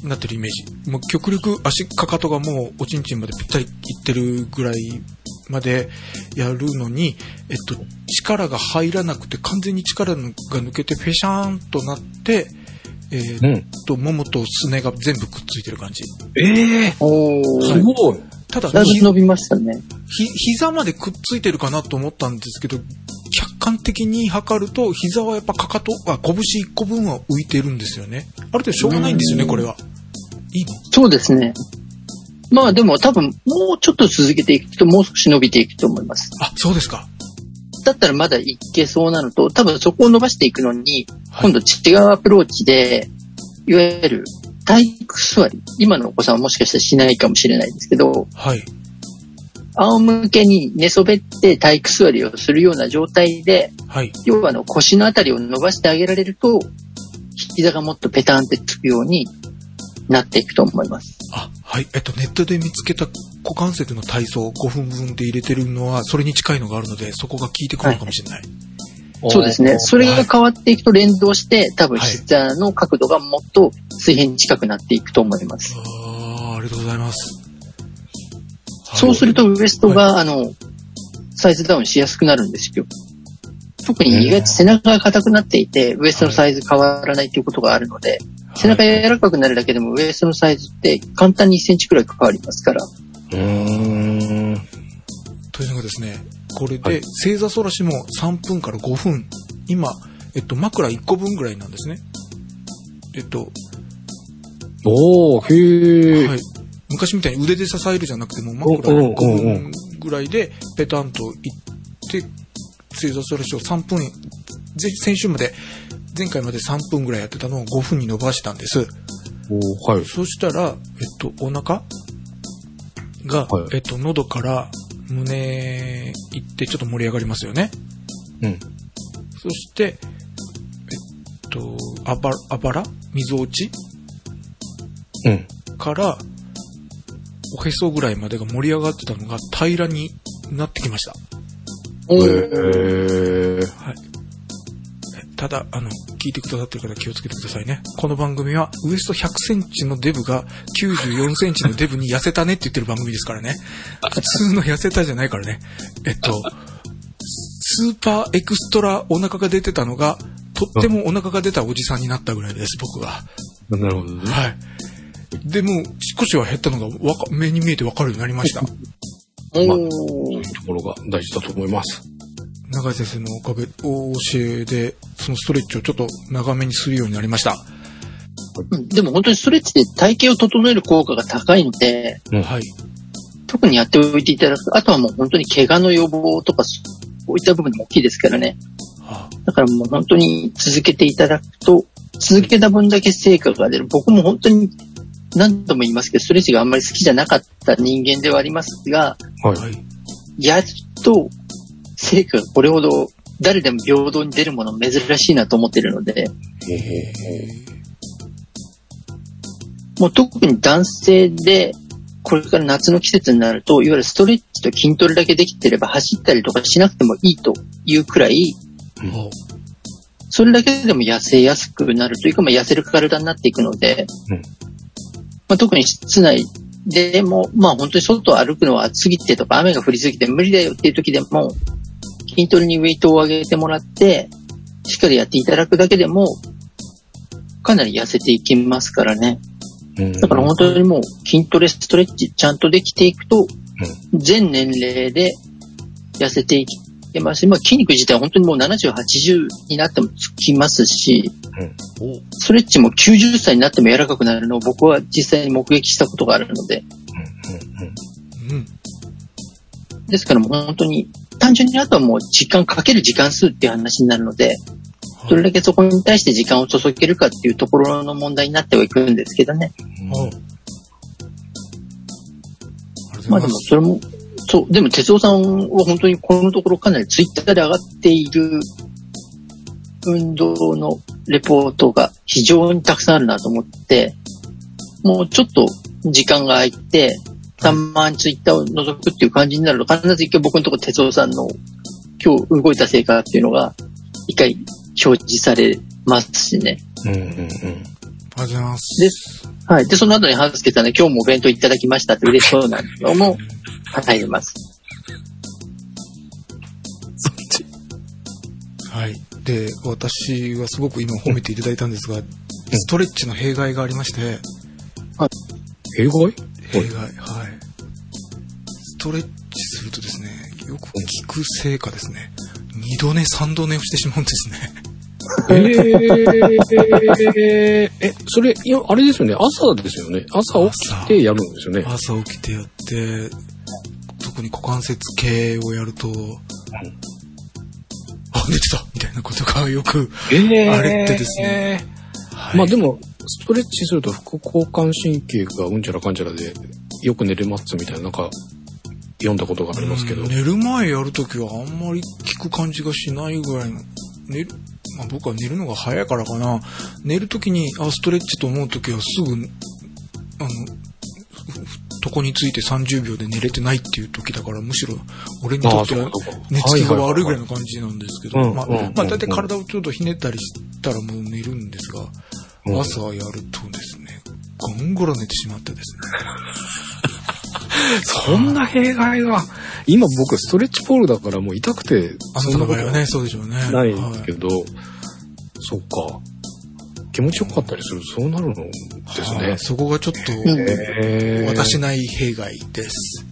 なってるイメージ。もう極力足、かかとがもうおちんちんまでぴったりいってるぐらいまでやるのに、えっと、力が入らなくて完全に力が抜けてペシャーンとなって、えーうん。っと、ももとすねが全部くっついてる感じ。ええおすごい。ただ、だいぶひ伸びましたね。ひ膝までくっついてるかなと思ったんですけど、客観的に測ると、膝はやっぱかかと、あ、拳1個分は浮いてるんですよね。ある程度しょうがないんですよね、うんこれは。いいの？そうですね。まあでも多分もうちょっと続けていくともう少し伸びていくと思います。あ、そうですか。だったらまだいけそうなのと、多分そこを伸ばしていくのに、はい今度違うアプローチで、いわゆる体育座り。今のお子さんはもしかしたらしないかもしれないですけど、はい。仰向けに寝そべって体育座りをするような状態で、はい。要はあの腰のあたりを伸ばしてあげられると、膝がもっとペタンってつくようになっていくと思います。あ、はい。えっと、ネットで見つけた股関節の体操5分分で入れてるのは、それに近いのがあるので、そこが効いてくるのかもしれない。そうですね。それはいが変わっていくと連動して、多分はい膝の角度がもっと水平に近くなっていくと思います。ああ、ありがとうございます。はいそうするとウエストが、あの、サイズダウンしやすくなるんですよ。特に意外と背中が硬くなっていて、ウエストのサイズ変わらないということがあるので、背中柔らかくなるだけでもウエストのサイズって簡単に1センチくらい変わりますから。うーん。というのがですね、これではい正座反らしも3分から5分。今、えっと、枕1個分ぐらいなんですね。えっと、おー、へえ。はい。昔みたいに腕で支えるじゃなくても、うん枕1個分ぐらいで、ペタンといって、水座ストレッチを3分、ぜ先週まで、前回まで3分ぐらいやってたのを5分に伸ばしたんです。おはい。そしたら、えっと、お腹が、はいえっと、喉から胸行ってちょっと盛り上がりますよね。うん。そして、えっと、あば、あばら？溝落ち？うん。から、おへそぐらいまでが盛り上がってたのが平らになってきました。おへーー。ただ、あの、聞いてくださってる方気をつけてくださいね。この番組は、ウエスト100センチのデブが94センチのデブに痩せたねって言ってる番組ですからね。普通の痩せたじゃないからね。えっと、スーパーエクストラお腹が出てたのが、とってもお腹が出たおじさんになったぐらいです、僕は。なるほどね。はい。でも、少しは減ったのがわか目に見えてわかるようになりました。おまあーところが大事だと思います。長井先生のおかげ、お教えで、そのストレッチをちょっと長めにするようになりました。うんでも本当にストレッチで体型を整える効果が高いので、うんはい。特にやっておいていただく。あとはもう本当に怪我の予防とか、そういった部分も大きいですからね。あだからもう本当に続けていただくと、続けた分だけ成果が出る。僕も本当に何度も言いますけど、ストレッチがあんまり好きじゃなかった人間ではありますが、はい。はい。やっと成果がこれほど誰でも平等に出るもの珍しいなと思ってるので、もう特に男性で、これから夏の季節になると、いわゆるストレッチと筋トレだけできてれば走ったりとかしなくてもいいというくらい、おそれだけでも痩せやすくなるというか、まあ、痩せる体になっていくので、うんまあ、特に室内でも、まあ本当に外を歩くのは暑すぎてとか雨が降りすぎて無理だよっていう時でも、筋トレにウェイトを上げてもらって、しっかりやっていただくだけでも、かなり痩せていきますからね。うんだから本当にもう筋トレ、ストレッチちゃんとできていくと、全年齢で痩せていけますし、まあ筋肉自体は本当にもう70、80になってもつきますし、おストレッチも90歳になっても柔らかくなるのを僕は実際に目撃したことがあるので、うん。ですからもう本当に単純にあとはもう時間かける時間数っていう話になるので、どれだけそこに対して時間を注げるかっていうところの問題になってはいくんですけどね。うまあで。もそれも、そう、でも哲夫さんは本当にこのところかなりツイッターで上がっている運動のレポートが非常にたくさんあるなと思って、もうちょっと時間が空いて、たまにツイッターを覗くっていう感じになると、必ず一回僕のところ哲夫さんの今日動いた成果っていうのが一回表示されますしね。うんうんうん。ありがとうございます。です。はい。で、その後にハンスケさんで今日もお弁当いただきましたって嬉しそうなのも入ります。はい。で、私はすごく今褒めていただいたんですが、ストレッチの弊害がありまして、弊害？弊害、はい。ストレッチするとですね、よく効く成果ですね。二度寝、三度寝をしてしまうんですね。えー、え、それ、いや、あれですよね。朝ですよね。朝起きてやるんですよね。朝起きてやって、特に股関節系をやると、あ、寝てたみたいなことがよく、えーあれってですね。はいまあでも、ストレッチすると副交感神経がうんちゃらかんちゃらで、よく寝れますみたいな、なんか、読んだことがありますけど。うん寝る前やるときはあんまり効く感じがしないぐらいの。寝る、まあ僕は寝るのが早いからかな。寝るときに、あ、ストレッチと思うときはすぐ、あの、ふ床について30秒で寝れてないっていう時だから、むしろ俺にとっては寝つきが悪いぐらいはの感じなんですけど、うんまあ、うんうんまあ大体体をちょっとひねったりしたらもう寝るんですが、うん朝やるとですね、ゴンゴロ寝てしまってですね。<laughs> そんな弊害が、今僕ストレッチポールだからもう痛くて、そんなことたの場合はね、そうでしょうね。ないんですはいけど、そっか。気持ちよかったりするとそうなるのですねはい。そこがちょっと、うんへー私ない弊害です。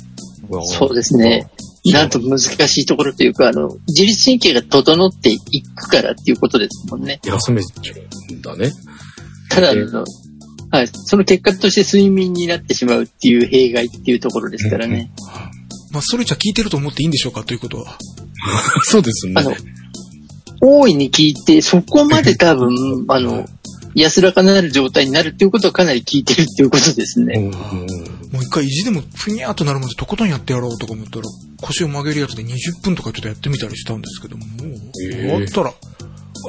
そうですね。なんと難しいところというか、あの、自律神経が整っていくからっていうことですもんね。休めちゃうんだね。ただの、はい、その結果として睡眠になってしまうっていう弊害っていうところですからね。まあ、ストレッチは効いてると思っていいんでしょうか？ということは。<laughs> そうですね。あの、大いに聞いて、そこまで多分、あの、安らかなる状態になるっていうことはかなり聞いてるっていうことですね。もう一回意地でもふにゃーっとなるまでとことんやってやろうとか思ったら、腰を曲げるやつで20分とかちょっとやってみたりしたんですけども、もうええ終わったら、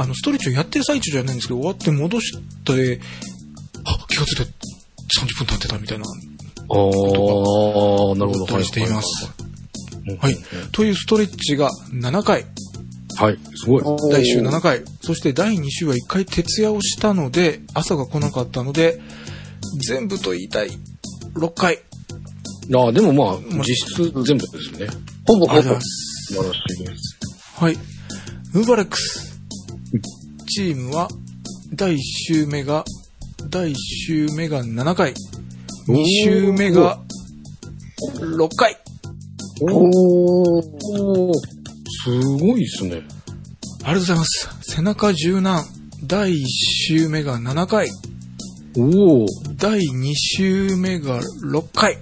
あの、ストレッチをやってる最中じゃないんですけど、終わって戻して、あ、気がついて30分経ってたみたいな、ああ、なるほど。しています。はいはい。というストレッチが7回、はい、すごい。第1週7回、そして第2週は1回徹夜をしたので、朝が来なかったので、全部と言いたい6回。ああ、でもまあ、実質全部ですね。ほぼほぼ。素晴らしいです。はい。ムーバレックス。チームは、第1週目が、第1週目が7回。2週目が、6回。おー。おーすごいですね。ありがとうございます。背中柔軟。第1週目が7回。おお。第2週目が6回。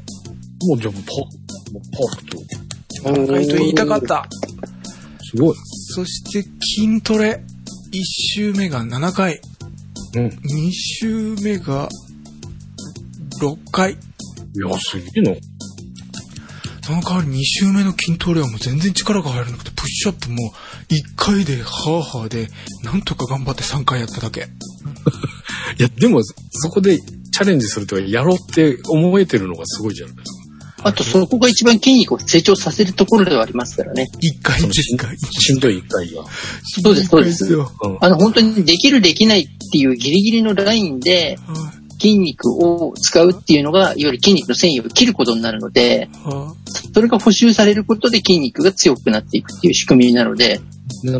もうじゃあもうパ、もうパーフェクト。7回と言いたかった。すごい。そして筋トレ。1週目が7回。うん。い2週目が6回。や、すげえな。その代わり2週目の筋トレはもう全然力が入らなくて、プッシュアップも1回でハーハーで、なんとか頑張って3回やっただけ。<laughs> いや、でも、そこでチャレンジするとか、やろうって思えてるのがすごいじゃないですか。あと、そこが一番筋肉を成長させるところではありますからね。1回そのし1回。しんどい一回が。そうです、そうです。あの、本当にできる、できないっていうギリギリのラインでは筋肉を使うっていうのが、いわゆる筋肉の繊維を切ることになるので、それが補修されることで筋肉が強くなっていくっていう仕組みなので、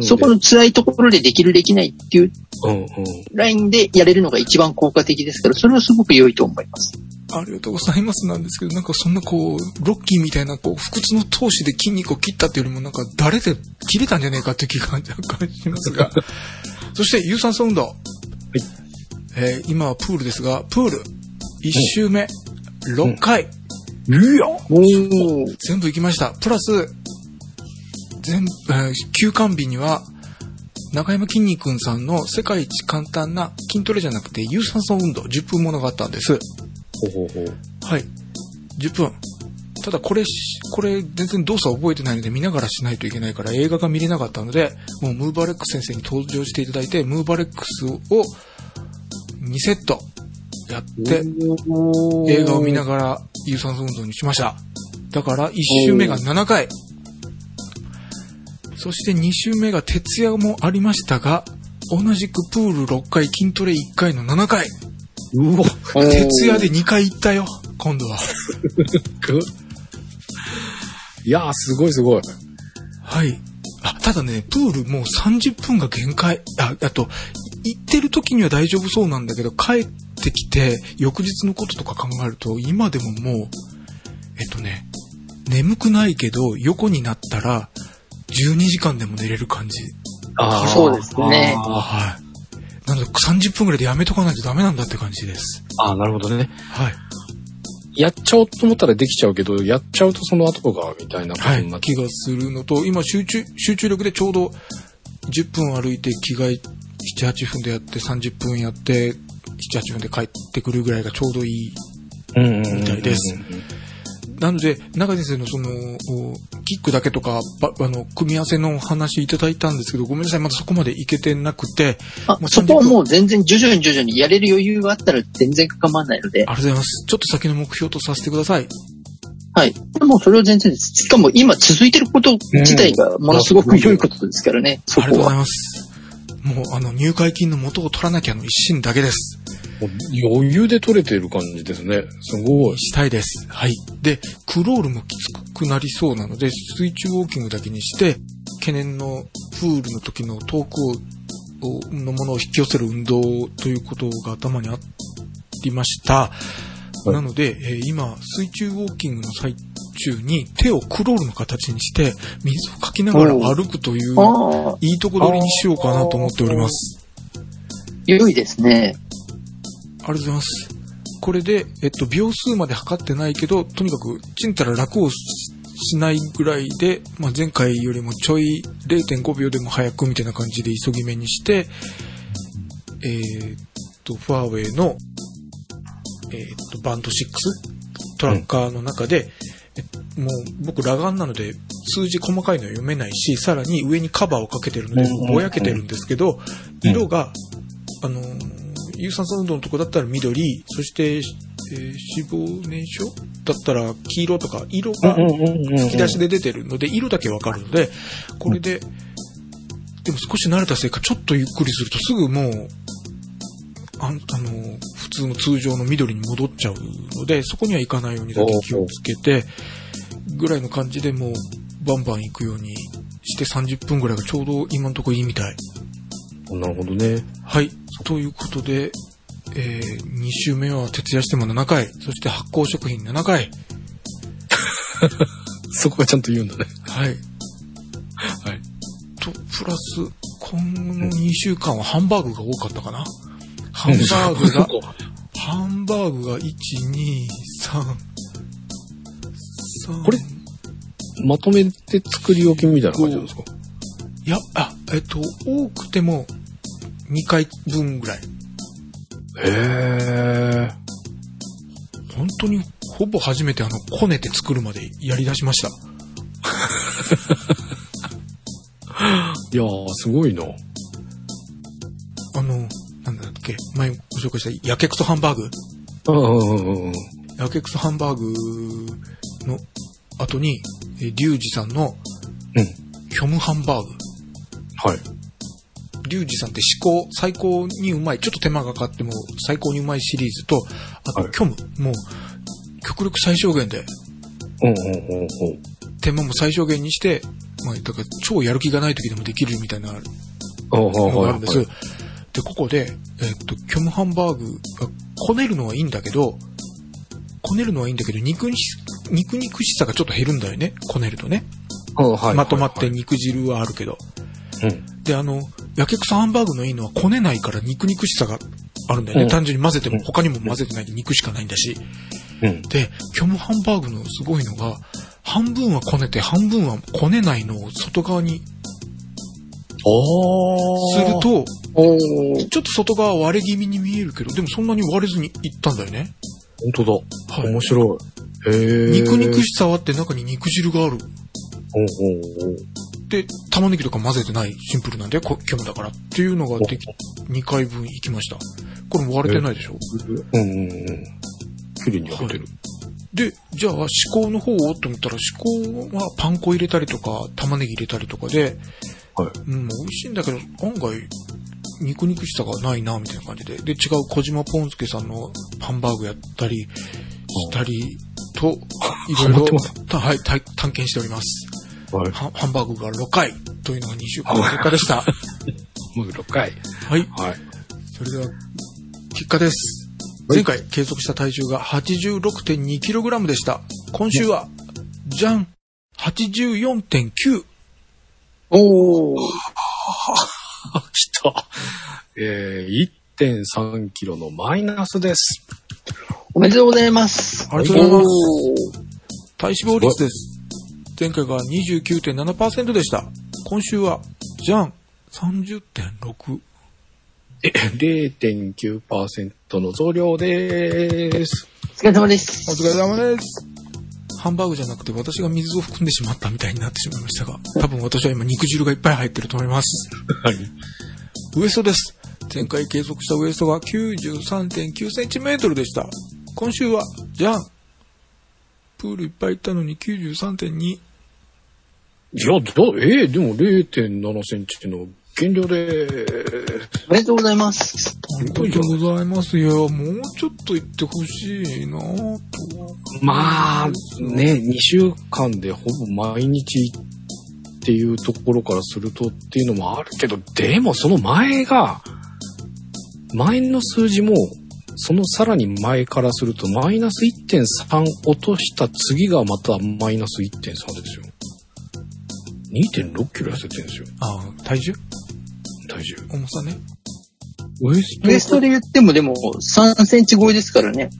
そこの辛いところでできる、できないっていう。ラインでやれるのが一番効果的ですから、それはすごく良いと思います。ありがとうございますなんですけど、なんかそんなこう、ロッキーみたいなこう、不屈の闘志で筋肉を切ったっていうよりもなんか誰で切れたんじゃねえかっていう気が若干しますが。<laughs> そして有酸素運動。えー今はプールですが、プール、1周目、6回、いやおー。全部行きました。プラス、全部、えー休館日には、中山きんに君さんの世界一簡単な筋トレじゃなくて有酸素運動10分ものがあったんです。ほうほうほう。はい。10分。ただこれし、これ全然動作覚えてないので見ながらしないといけないから映画が見れなかったので、もうムーバレックス先生に登場していただいて、ムーバレックスを2セットやって、映画を見ながら有酸素運動にしました。だから1周目が7回。そして2周目が徹夜もありましたが、同じくプール6回、筋トレ1回の7回。うわ。徹夜で2回行ったよ、今度は。<laughs> いやー、すごいすごい。はい。あ、ただね、プールもう30分が限界。あ、あと、い行ってる時には大丈夫そうなんだけど、帰ってきて、翌日のこととか考えると、今でももう、えっとね、眠くないけど、横になったら、12時間でも寝れる感じ。あーそうですねはい。なので、30分ぐらいでやめとかないとダメなんだって感じです。あー、なるほどね。はい。やっちゃおうと思ったらできちゃうけど、やっちゃうとその後が、みたいなことはいになっ。て。気がするのと、今集中、集中力でちょうど10分歩いて着替え7、8分でやって30分やって、7、8分で帰ってくるぐらいがちょうどいい。うんうんうんうんみたいです。なので、中先生のその、おキックだけとか、ばあの、組み合わせのお話いただいたんですけど、ごめんなさい、まだそこまでいけてなくて、あそこはもう全然徐々に徐々にやれる余裕があったら全然構わないので、ありがとうございます。ちょっと先の目標とさせてください。はい。もうそれは全然です。しかも今続いてること自体がものすごく良いことですからね。ありがとうございます。もう、あの、入会金の元を取らなきゃの一心だけです。余裕で取れてる感じですね。すごい。したいです。はい。で、クロールもきつくなりそうなので、水中ウォーキングだけにして、懸念のプールの時の遠くを、のものを引き寄せる運動ということが頭にありました。いなので、えー今、水中ウォーキングの最中に手をクロールの形にして、水をかきながら歩くという、いいとこ取りにしようかなと思っております。良いですね。ありがとうございます。これで、えっと、秒数まで測ってないけど、とにかく、ちんたら楽をししないぐらいで、まあ、前回よりもちょい0.5秒でも早くみたいな感じで急ぎ目にして、えーっと、ファーウェイの、えーっと、バンド6トラッカーの中で、えもう僕裸眼なので数字細かいのは読めないし、さらに上にカバーをかけてるのでうんうんうんぼやけてるんですけど、色が、あのー有酸素運動のとこだったら緑、そして、えー脂肪燃焼？だったら黄色とか、色が吹き出しで出てるので、色だけわかるので、これで、でも少し慣れたせいか、ちょっとゆっくりするとすぐもう、あんあのー、普通の通常の緑に戻っちゃうので、そこには行かないようにだけ気をつけて、ぐらいの感じでもう、バンバン行くようにして30分ぐらいがちょうど今のところいいみたい。なるほどね。はい。ということで、えー、2週目は徹夜しても7回、そして発酵食品7回。<laughs> そこがちゃんと言うんだね。はい。はい。と、プラス、今後の2週間はハンバーグが多かったかな。ハンバーグが、<laughs> ハンバーグが1、2、3、3これまとめて作り置きみたいな感じなんですか？いや、あ、えっと、多くても2回分ぐらい。へえ。本当にほぼ初めてあの、こねて作るまでやり出しました。<laughs> いやー、すごいな。あの、なんだっけ、前ご紹介したやけくそハンバーグ。うん。やけくそハンバーグの後に、えーリュウジさんのうん。虚無ハンバーグ。はい。リュウジさんって至高、最高にうまい、ちょっと手間がかかっても最高にうまいシリーズと、あとはい虚無、もう極力最小限で、うんうんうんうん。手間も最小限にして、まあ、だから超やる気がない時でもできるみたいなのがはいあるんです。で、ここで、えっと、虚無ハンバーグが、こねるのはいいんだけど、こねるのはいいんだけど、肉にし、肉肉しさがちょっと減るんだよね、こねるとね。まとまってはい肉汁はあるけど。うん。で、あの、やけくそハンバーグのいいのはこねないから肉肉しさがあるんだよね。うん単純に混ぜてもうん他にも混ぜてないで肉しかないんだし。うん。で、虚無ハンバーグのすごいのが、半分はこねて半分はこねないのを外側におする、と。ちょっと外側割れ気味に見えるけど、でもそんなに割れずにいったんだよね。本当だ。はい面白い。へえ。肉肉しさはあって中に肉汁がある。おうおうおうで、玉ねぎとか混ぜてないシンプルなんで、こ虚無だからっていうのができ、2回分いきました。これも割れてないでしょ？うんうんうん。綺麗に焼けてる。で、じゃあ、思考の方をと思ったら、思考はパン粉入れたりとか、玉ねぎ入れたりとかで、はい。うん、美味しいんだけど、案外、肉肉しさがないな、みたいな感じで。で、違う小島ポンスケさんのハンバーグやったり、したりと、いろいろはい、た探検しております。はい。ハハンバーグが6回というのが2週間の結果でした。<laughs> もう6回。はい。はい。それでは、結果です。はい前回計測した体重が 86.2kg でした。今週は、じゃん !84.9! おー。来た。えー、1.3キロのマイナスです。おめでとうございます。ありがとうございます。体脂肪率です。前回が29.7%でした。今週は、じゃん !30.6! え、0.9%の増量です。お疲れ様です。お疲れ様です。ハンバーグじゃなくて私が水を含んでしまったみたいになってしまいましたが、多分私は今肉汁がいっぱい入ってると思います。はい。ウエストです。前回計測したウエストが93.9センチメートルでした。今週は、じゃんプールいっぱい行ったのに93.2。いや、だ、えー、でも0.7センチの減量でおめでとうございます。ありがとうございます。いや、もうちょっと行ってほしいなぁと。まあ、ね、2週間でほぼ毎日っていうところからするとっていうのもあるけど、でもその前が、前の数字も、そのさらに前からすると、マイナス1.3落とした次がまたマイナス1.3ですよ。2.6キロ痩せてるんですよ、ああ、体重？体重。重さね。ウエストウエストで言ってもでも3センチ超えですからね。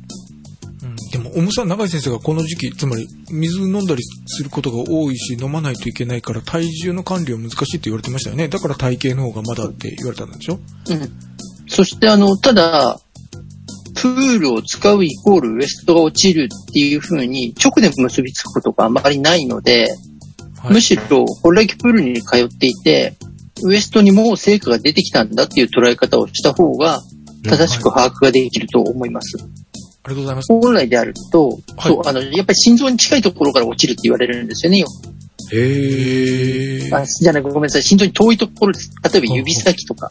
うん、でもの、重さ、長井先生がこの時期、つまり、水飲んだりすることが多いし、飲まないといけないから、体重の管理は難しいって言われてましたよね。だから体型の方がまだって言われたんでしょ？うん。そしてあの、ただ、プールを使うイコールウエストが落ちるっていう風に直で結びつくことがあまりないので、はい。むしろこれだけプールに通っていて、ウエストにもう成果が出てきたんだっていう捉え方をした方が正しく把握ができると思います。ありがとうございます。本来であると、はいそう、あの、やっぱり心臓に近いところから落ちるって言われるんですよね。へえ。あじゃなくごめんなさい。心臓に遠いところです。例えば指先とか。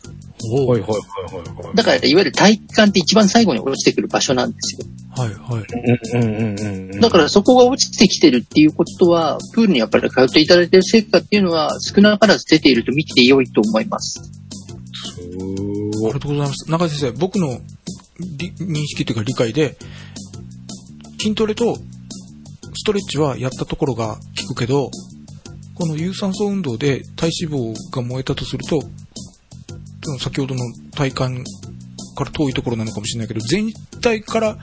おはいはいはいはいはい。だから、いわゆる体幹って一番最後に落ちてくる場所なんですよ。はい、はい。うんうんうんうん。だからそこが落ちてきてるっていうことは、プールにやっぱり通っていただいている成果っていうのは少なからず出ていると見て良いと思います。すありがとうございます。中井先生、僕のり認識というか理解で、筋トレとストレッチはやったところが効くけど、この有酸素運動で体脂肪が燃えたとすると、その先ほどの体幹から遠いところなのかもしれないけど、全体から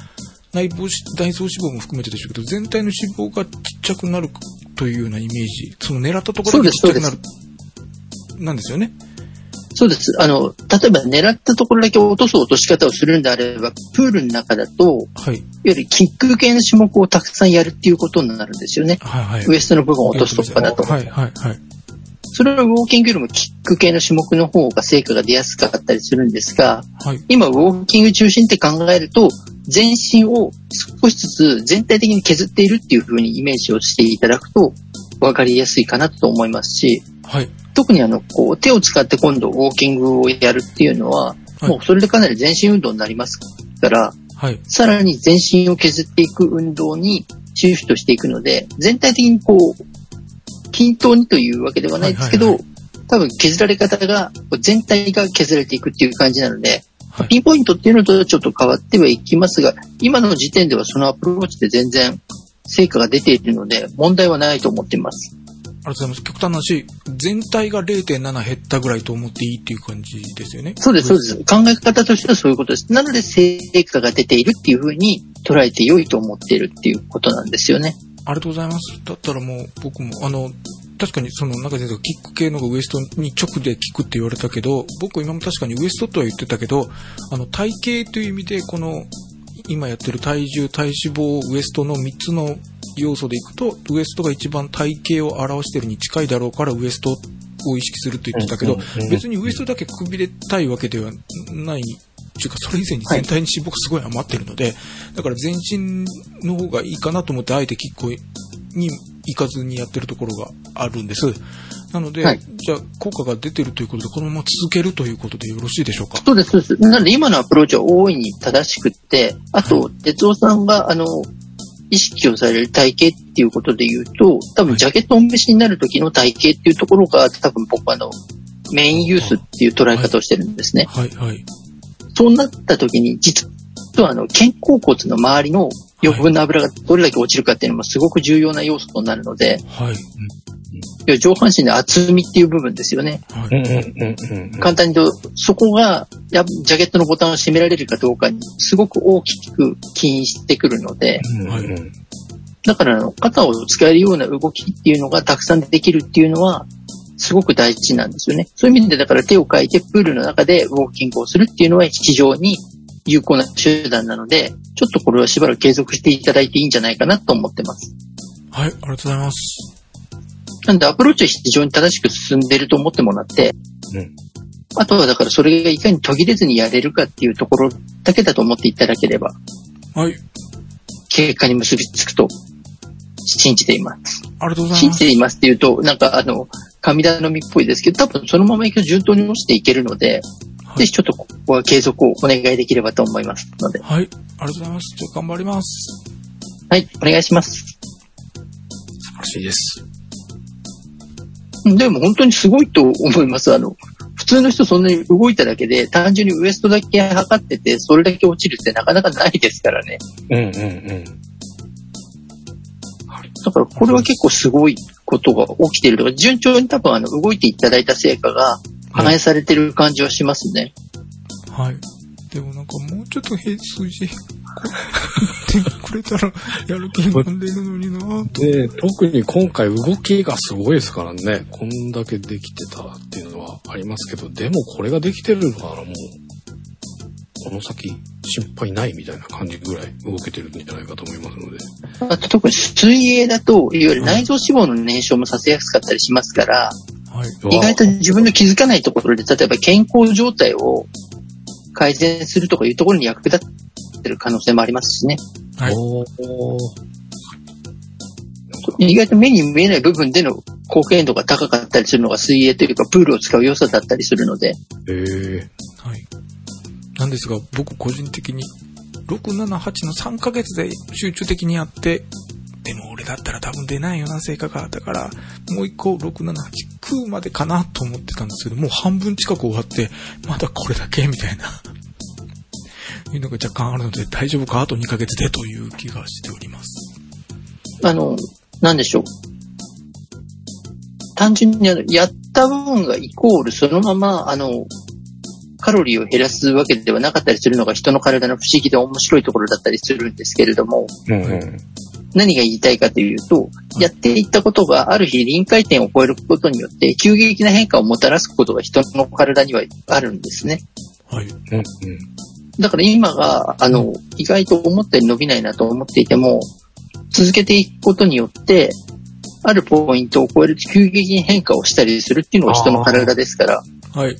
内臓脂内臓脂肪も含めてでしょうけど、全体の脂肪がちっちゃくなるというようなイメージ、その狙ったところがちっちゃくなる、なんですよね。そうです。あの、例えば狙ったところだけ落とす落とし方をするんであれば、プールの中だと、はい。いわゆるキック系の種目をたくさんやるっていうことになるんですよね。はいはい。ウエストの部分を落とすとかだと。はいはいはい。それはウォーキングよりもキック系の種目の方が成果が出やすかったりするんですが、はい。今ウォーキング中心って考えると、全身を少しずつ全体的に削っているっていう風にイメージをしていただくと分かりやすいかなと思いますし、はい。特にあの、こう手を使って今度ウォーキングをやるっていうのは、はいもうそれでかなり全身運動になりますから、はい。さらに全身を削っていく運動にシフトしていくので、全体的にこう、均等にというわけではないですけど、はいはい多分削られ方が、全体が削られていくっていう感じなので、はいピンポイントっていうのとちょっと変わってはいきますが、今の時点ではそのアプローチで全然成果が出ているので、問題はないと思っています。ありがとうございます。極端な話、全体が0.7減ったぐらいと思っていいっていう感じですよね。そうです、そうです。考え方としてはそういうことです。なので成果が出ているっていうふうに捉えて良いと思っているっていうことなんですよね。ありがとうございます。だったらもう僕も、あの、確かにその中でキック系のがウエストに直で効くって言われたけど、僕今も確かにウエストとは言ってたけど、あの体型という意味でこの今やってる体重、体脂肪、ウエストの3つの要素でいくと、ウエストが一番体型を表してるに近いだろうからウエストを意識すると言ってたけど別にウエストだけくびれたいわけではないっていうか、それ以前に全体に脂肪がすごい余ってるので、だから全身の方がいいかなと思って、あえてキックに行かずにやってるところがあるんです。なので、はいじゃあ効果が出てるということで、このまま続けるということでよろしいでしょうか？そうです、そうです。なので今のアプローチは大いに正しくって、あと、哲夫さんが、あの、意識をされる体型っていうことで言うと、多分ジャケットお召しになる時の体型っていうところが、多分僕はあの、メインユースっていう捉え方をしてるんですね。はい、はい。そうなった時に、実はあの、肩甲骨の周りの余分な油がどれだけ落ちるかっていうのもすごく重要な要素となるので、はい。要は上半身の厚みっていう部分ですよね。はい。うんうんうんうん。簡単に言うと、そこが、やジャケットのボタンを閉められるかどうかに、すごく大きく起因してくるので、うんうんうんだから肩を使えるような動きっていうのがたくさんできるっていうのは、すごく大事なんですよね。そういう意味で、だから手をかいてプールの中でウォーキングをするっていうのは非常に有効な手段なので、ちょっとこれはしばらく継続していただいていいんじゃないかなと思ってます。はい、ありがとうございます。なんでアプローチは非常に正しく進んでいると思ってもらって、うんあとはだからそれがいかに途切れずにやれるかっていうところだけだと思っていただければ、はい、結果に結びつくと信じています。ありがとうございます。信じていますっていうと、なんかあの、神頼みっぽいですけど、多分そのままいくと順当に落ちていけるので、はいぜひちょっとここは継続をお願いできればと思いますので、はい、ありがとうございます。じゃあ頑張ります。はい、お願いします。素晴らしいです。でも本当にすごいと思います。あの、普通の人そんなに動いただけで、単純にウエストだけ測ってて、それだけ落ちるってなかなかないですからね。うんうんうん。だからこれは結構すごいことが起きているとか、順調に多分あの動いていただいた成果が反映されてる感じはしますね。はい。でもなんかもうちょっと平数字言ってくれたら、やる気に飛んでいるのになぁと。で、特に今回動きがすごいですからね。こんだけできてたっていうのはありますけど、でもこれができてるならもう、この先心配ないみたいな感じぐらい動けてるんじゃないかと思いますので。あと特に水泳だと、いわゆる内臓脂肪の燃焼もさせやすかったりしますから、はい。意外と自分の気づかないところで、例えば健康状態を改善するとかいうところに役立ってる可能性もありますしね。はい意外と目に見えない部分での貢献度が高かったりするのが水泳というかプールを使う良さだったりするので、へえ。はい。なんですが、僕個人的に、6、7、8の3ヶ月で集中的にやって、でも俺だったら多分出ないよな、成果が。だから、もう一個、6、7、8、9までかなと思ってたんですけど、もう半分近く終わって、まだこれだけみたいな。いうのが若干あるので、大丈夫か？あと2ヶ月でという気がしております。あの、なんでしょう。単純にあの、やった分がイコールそのまま、あの、カロリーを減らすわけではなかったりするのが人の体の不思議で面白いところだったりするんですけれども、うんうん。何が言いたいかというと、やっていったことがある日臨界点を超えることによって急激な変化をもたらすことが人の体にはあるんですね。はい。うんうん。だから今が、あの、意外と思ったより伸びないなと思っていても、続けていくことによって、あるポイントを超える急激に変化をしたりするっていうのが人の体ですから、はい。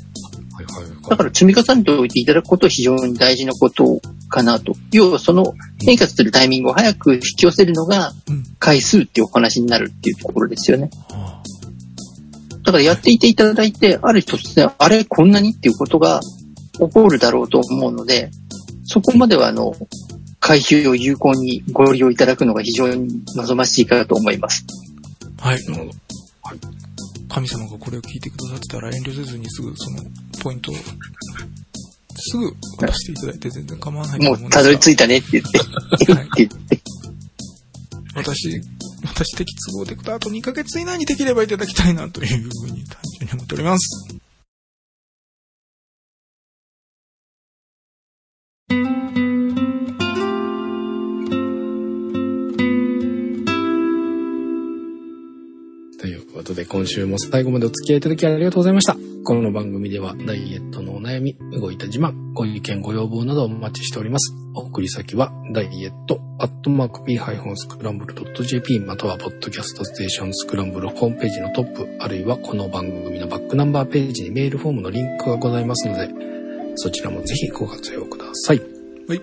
はいはいだから積み重ねておいていただくことは非常に大事なことかなと。要はその変化するタイミングを早く引き寄せるのがうん。回数っていうお話になるっていうところですよね。はだからやっていていただいて、ある日突然、あれこんなにっていうことが起こるだろうと思うので、そこまではあの、回避を有効にご利用いただくのが非常に望ましいかと思います。あはい。なるほど。神様がこれを聞いてくださってたら遠慮せずにすぐそのポイントをすぐ渡していただいて全然構わないともう思うんですがたどり着いたねって言って、はいって言って。私、私的都合でいくとあと2ヶ月以内にできればいただきたいなというふうに単純に思っております。ことで、今週も最後までお付き合いいただきありがとうございました。この番組では、ダイエットのお悩み、動いた自慢、ご意見、ご要望などをお待ちしております。お送り先は、ダイエット、アットマーク p-scramble.jp、または、ポッドキャストステーションスクランブルホームページのトップ、あるいはこの番組のバックナンバーページにメールフォームのリンクがございますので、そちらもぜひご活用ください。はい。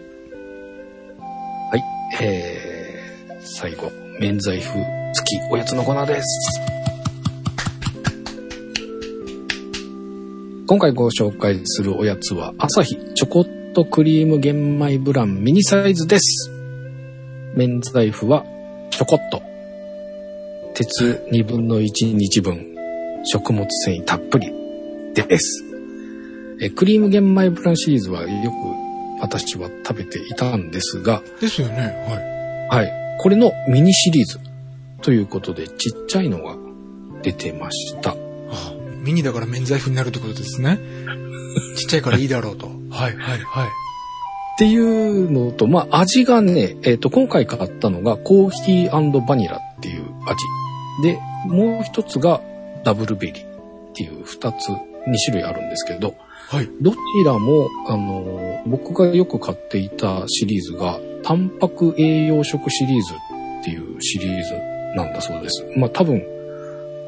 はい。えー、最後、免罪符付きおやつのコーナーです。今回ご紹介するおやつは、朝日チョコットクリーム玄米ブランミニサイズです。免罪符は、チョコット。鉄2分の1日分。食物繊維たっぷり。です。えクリーム玄米ブランシリーズはよく私は食べていたんですが、ですよね。はい。はい。これのミニシリーズということで、ちっちゃいのが出てました。あミニだから免罪符になるってことですね。<laughs> ちっちゃいからいいだろうと。はい、はい、はい。っていうのと、まあ、味がね、えっ、と、今回買ったのがコーヒーバニラっていう味。で、もう一つがダブルベリーっていう二つ、二種類あるんですけど、はい。どちらも、あの、僕がよく買っていたシリーズが、タンパク栄養食シリーズっていうシリーズなんだそうです。まあ多分、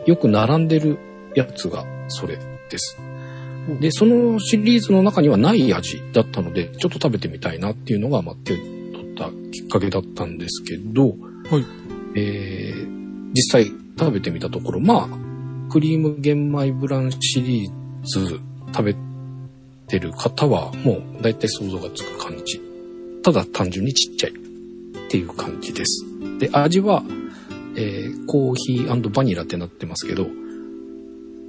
よく並んでるやつがそれです。で、そのシリーズの中にはない味だったので、ちょっと食べてみたいなっていうのが、まあ手を取ったきっかけだったんですけど、はい。えー実際食べてみたところ、まあ、クリーム玄米ブランシリーズ食べてる方はもう大体想像がつく感じ。ただ単純にちっちゃいっていう感じです。で、味は、えーコーヒーバニラってなってますけど、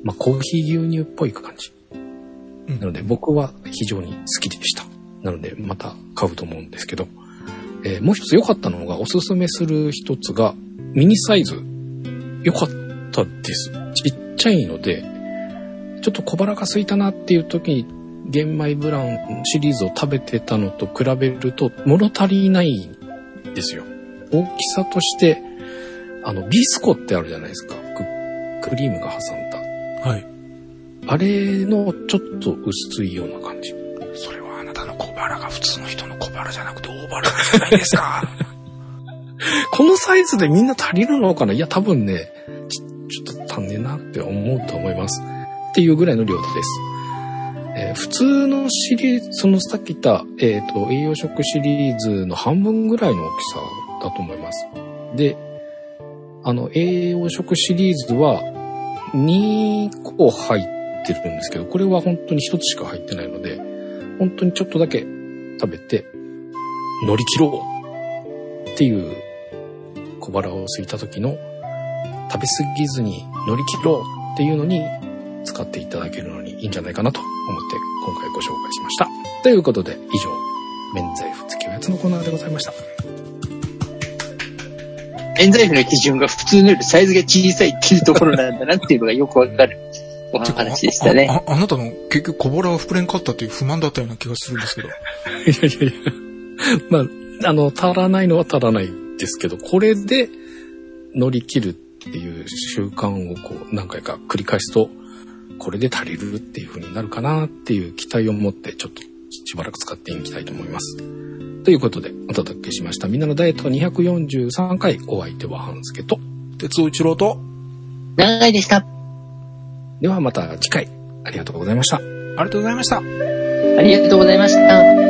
まあ、コーヒー牛乳っぽい感じ。うんなので僕は非常に好きでした。なのでまた買うと思うんですけど、えーもう一つ良かったのがおすすめする一つがミニサイズ。良かったです。ちっちゃいので、ちょっと小腹が空いたなっていう時玄米ブランシリーズを食べてたのと比べると物足りないんですよ。大きさとして、あの、ビスコってあるじゃないですか。ククリームが挟んだ。はい。あれのちょっと薄いような感じ。それはあなたの小腹が普通の人の小腹じゃなくて大腹じゃないですか。<laughs> このサイズでみんな足りるのかな？いや、多分ね、ちちょっと足んねえなって思うと思います。っていうぐらいの量です。えー普通のシリーズ、そのさっき言った、えっ、と、栄養食シリーズの半分ぐらいの大きさだと思います。で、あの、栄養食シリーズは2個入ってるんですけど、これは本当に1つしか入ってないので、本当にちょっとだけ食べて乗り切ろうっていう小腹を空いた時の食べ過ぎずに乗り切ろうっていうのに使っていただけるのにいいんじゃないかなと思って今回ご紹介しました。ということで以上、免罪符付きおやつのコーナーでございました。免罪符の基準が普通のよりサイズが小さいっていうところなんだなっていうのがよくわかるお話でしたね。あああなたの結局小腹は膨れんかったという不満だったような気がするんですけど。いやいやいや。まあ、あの、足らないのは足らないですけど、これで乗り切るっていう習慣をこう何回か繰り返すと、これで足りるっていう風になるかなっていう期待を持ってちょっとしばらく使っていきたいと思います。ということで、お届けしました。みんなのダイエット243回、お相手は半助と。鉄尾一郎と、長いでした。ではまた次回、ありがとうございました。ありがとうございました。ありがとうございました。